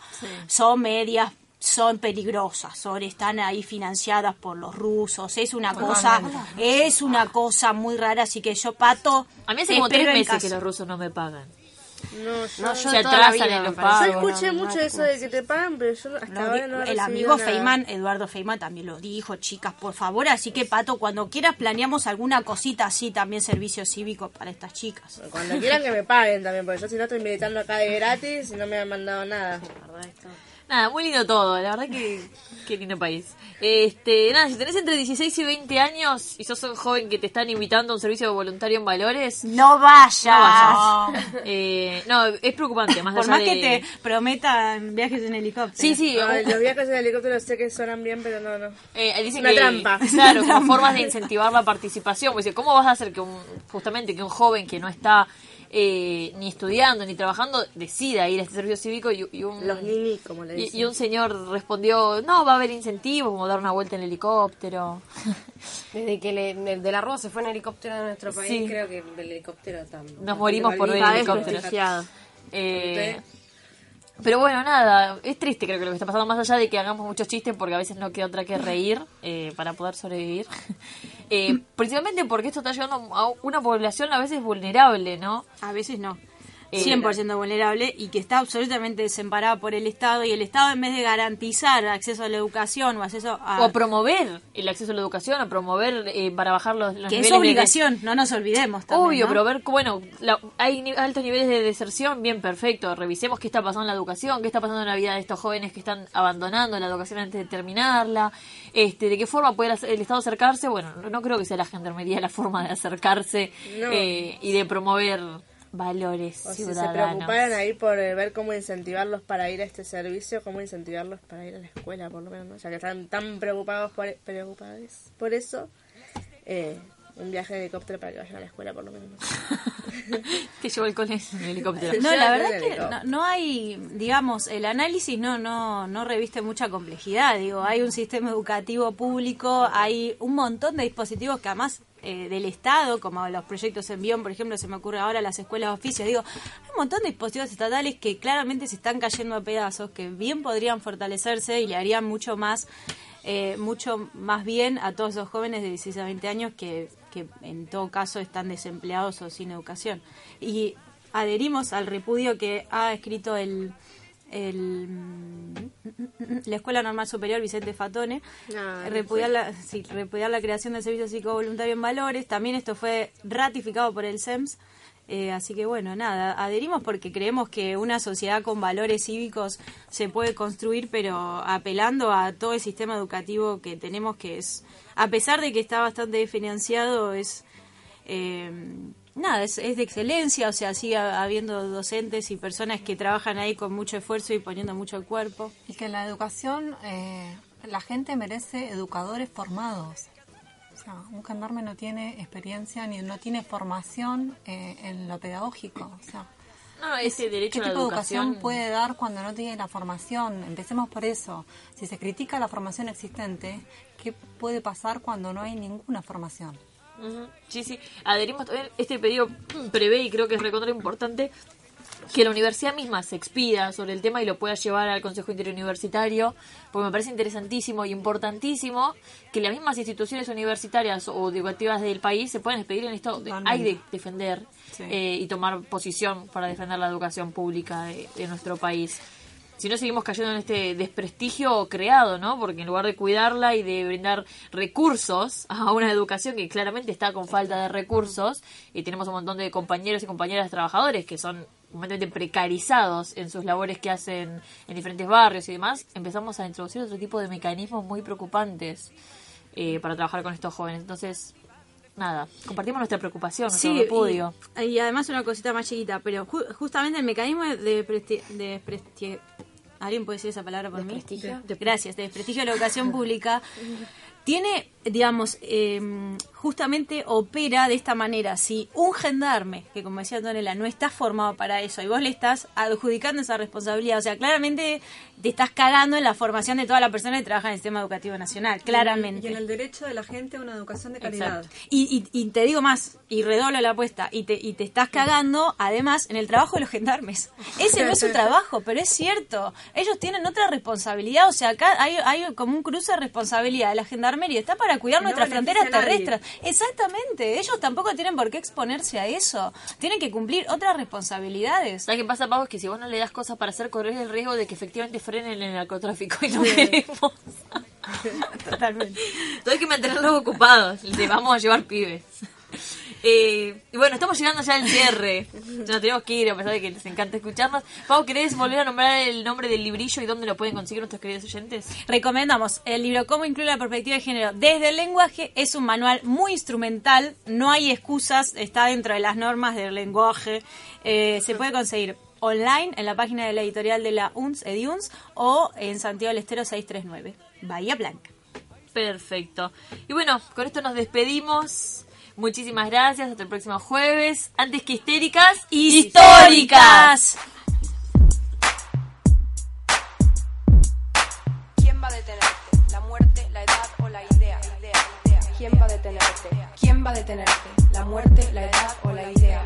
E: son medias son peligrosas, son, están ahí financiadas por los rusos, es una cosa, es una cosa muy rara, así que yo pato.
D: A mí hace como tres meses que los rusos no me pagan.
G: No, yo,
F: No, yo
D: Se atrasan en los.
G: Yo escuché mucho eso de que te pagan, pero yo hasta ahora no
E: el amigo
G: nada.
E: Feynman, Eduardo Feynman, también lo dijo, chicas, por favor. Así que, Pato, cuando quieras planeamos alguna cosita así, también servicio cívico para estas chicas.
G: Cuando quieran que me paguen también, porque yo si no estoy militando acá de gratis y no me han mandado nada.
D: Nada, muy lindo todo, la verdad que qué lindo país. Este, nada, si tenés entre 16 y 20 años y sos un joven que te están invitando a un servicio voluntario en Valores,
E: No vayas.
D: no vayas. *laughs* Eh, no, es preocupante, más
E: Por
D: allá
E: más
D: de-
E: que te prometan viajes en helicóptero.
D: Sí, sí,
G: Ay, los viajes en helicóptero sé que suenan bien, pero no, no.
D: eh, dicen
G: Una
D: que,
G: trampa. *laughs*
D: Claro, como formas de incentivar la participación. Pues, ¿cómo vas a hacer que un, justamente que un joven que no está eh, ni estudiando ni trabajando decida ir a este servicio cívico y, y un
G: Los ninis, como le
D: y,
G: dicen.
D: y un señor respondió, no, va a haber incentivos, como dar una vuelta en helicóptero. *laughs*
F: Desde que le- de la Rúa se fue en helicóptero a nuestro país,
D: Sí.
F: creo que el helicóptero también.
D: Nos morimos por ver
G: vez
D: helicópteros.
G: desprestigiado.
D: Eh, pero bueno, nada, es triste creo que lo que está pasando, más allá de que hagamos muchos chistes, porque a veces no queda otra que reír eh, para poder sobrevivir. *laughs* Eh, principalmente porque esto está llevando a una población a veces vulnerable, ¿no?
E: A veces no.
D: Eh,
E: 100% vulnerable y que está absolutamente desemparada por el Estado y el Estado en vez de garantizar acceso a la educación o acceso a...
D: O a promover el acceso a la educación, a promover eh, para bajar los, los
E: que
D: niveles
E: es
D: de-
E: obligación, no nos olvidemos también,
D: Obvio,
E: ¿no?
D: pero ver, bueno, la- hay ni- altos niveles de deserción, bien, perfecto. Revisemos qué está pasando en la educación, qué está pasando en la vida de estos jóvenes que están abandonando la educación antes de terminarla. Este, ¿De qué forma puede el Estado acercarse? Bueno, no, no creo que sea la gendarmería la forma de acercarse
G: No.
D: eh, y de promover valores
G: O si se
D: ciudadanos.
G: preocuparan ahí por eh, ver cómo incentivarlos para ir a este servicio, cómo incentivarlos para ir a la escuela, por lo menos, ¿no? ya que están tan preocupados por, preocupados por eso, eh, un viaje de helicóptero para que vayan a la escuela, por lo menos. *laughs*
D: Te llevó el cole en el helicóptero. *laughs*
E: No, la verdad es que no, no hay, digamos, el análisis no, no, no reviste mucha complejidad. Digo, hay un sistema educativo público, hay un montón de dispositivos que además eh, del Estado, como los proyectos Envión, por ejemplo, se me ocurre ahora las escuelas de oficios, digo, hay un montón de dispositivos estatales que claramente se están cayendo a pedazos, que bien podrían fortalecerse y le harían mucho más eh, mucho más bien a todos los jóvenes de 16 a 20 años que, que en todo caso están desempleados o sin educación. Y adherimos al repudio que ha escrito el, el la Escuela Normal Superior Vicente Fatone,
G: No,
E: repudiar, la, sí, repudiar la creación del servicio psicovoluntario en valores. También esto fue ratificado por el SEMS. Eh, así que bueno, nada, adherimos porque creemos que una sociedad con valores cívicos se puede construir, pero apelando a todo el sistema educativo que tenemos, que es, a pesar de que está bastante financiado, es... Eh, nada, es, es de excelencia, o sea, sigue habiendo docentes y personas que trabajan ahí con mucho esfuerzo y poniendo mucho el cuerpo.
H: Y que la educación, eh, la gente merece educadores formados. O sea, un gendarme no tiene experiencia ni no tiene formación eh, en lo pedagógico. O sea,
D: No, ese derecho
H: ¿Qué
D: a la
H: tipo de
D: educación
H: educación puede dar cuando no tiene la formación? Empecemos por eso. Si se critica la formación existente, ¿qué puede pasar cuando no hay ninguna formación?
D: Ujú, Sí, sí, adherimos también. Este pedido prevé y creo que es recontra importante que la universidad misma se expida sobre el tema y lo pueda llevar al Consejo Interuniversitario, porque me parece interesantísimo y importantísimo que las mismas instituciones universitarias o educativas del país se puedan expedir en esto. hay de defender
E: Sí.
D: eh, y tomar posición para defender la educación pública de, de nuestro país. Si no, seguimos cayendo en este desprestigio creado, ¿no? Porque en lugar de cuidarla y de brindar recursos a una educación que claramente está con falta de recursos, y tenemos un montón de compañeros y compañeras trabajadores que son completamente precarizados en sus labores que hacen en diferentes barrios y demás, empezamos a introducir otro tipo de mecanismos muy preocupantes eh, para trabajar con estos jóvenes. Entonces, nada, compartimos nuestra preocupación, nuestro
E: Sí,
D: repudio.
E: y, y además una cosita más chiquita, pero ju- justamente el mecanismo de, de ¿Alguien puede decir esa palabra por mí? Gracias, de desprestigio de la educación pública. *laughs* Tiene, digamos, eh, justamente opera de esta manera. Si un gendarme, que como decía Antonella, no está formado para eso y vos le estás adjudicando esa responsabilidad, o sea, claramente te estás cagando en la formación de toda la persona que trabaja en el sistema educativo nacional, claramente.
H: Y en el derecho de la gente a una educación de calidad.
E: Y, y, y te digo más, y redoblo la apuesta, y te, y te estás cagando, además, en el trabajo de los gendarmes. Ese no es su trabajo, pero es cierto. Ellos tienen otra responsabilidad, o sea, acá hay, hay como un cruce de responsabilidad de la gendarmería, está para cuidar
H: no
E: nuestras fronteras terrestres. Exactamente, ellos tampoco tienen por qué exponerse a eso, tienen que cumplir otras responsabilidades.
D: ¿Sabes qué pasa, Pau? Es que si vos no le das cosas para hacer, correr el riesgo de que efectivamente frenen el narcotráfico y no queremos. *laughs*
E: Totalmente.
D: Entonces hay que mantenerlos ocupados. Le vamos a llevar pibes. Eh, y bueno, estamos llegando ya al cierre. Nos tenemos que ir, a pesar de que les encanta escucharnos. Pau, ¿querés volver a nombrar el nombre del librillo y dónde lo pueden conseguir nuestros queridos oyentes?
E: Recomendamos el libro Cómo incluye la perspectiva de género desde el lenguaje. Es un manual muy instrumental, no hay excusas, está dentro de las normas del lenguaje. Eh, se puede conseguir online en la página de la editorial de la UNS, Ediuns, o en Santiago del Estero 639, Bahía Blanca.
D: Perfecto. Y bueno, con esto nos despedimos. Muchísimas gracias. Hasta el próximo jueves. Antes que histéricas, históricas.
L: ¿Quién va a detenerte? ¿La muerte, la edad o la idea? ¿Quién va a detenerte? ¿Quién va a detenerte? ¿La muerte, la edad o la idea?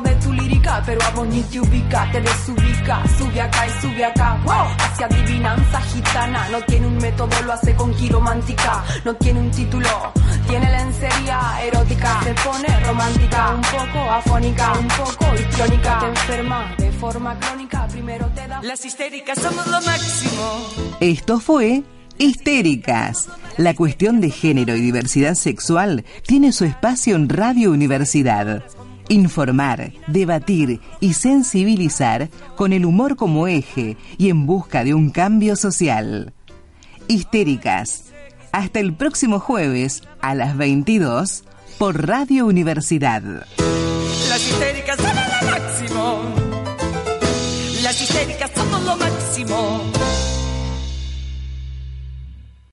L: de tu lírica, pero a vos ni te ubica, te desubica, sube acá y sube acá, wow, hacia adivinanza gitana, no tiene un método, lo hace con quiromántica, no tiene un título, tiene lencería erótica, se pone romántica, un poco afónica, un poco histriónica, te enferma de forma crónica, primero te da...
B: Las histéricas somos lo máximo.
C: Esto fue Histéricas. La cuestión de género y diversidad sexual tiene su espacio en Radio Universidad. Informar, debatir y sensibilizar con el humor como eje y en busca de un cambio social. Histéricas. Hasta el próximo jueves a las 22 por Radio Universidad.
B: Las histéricas somos lo máximo. Las histéricas somos lo máximo.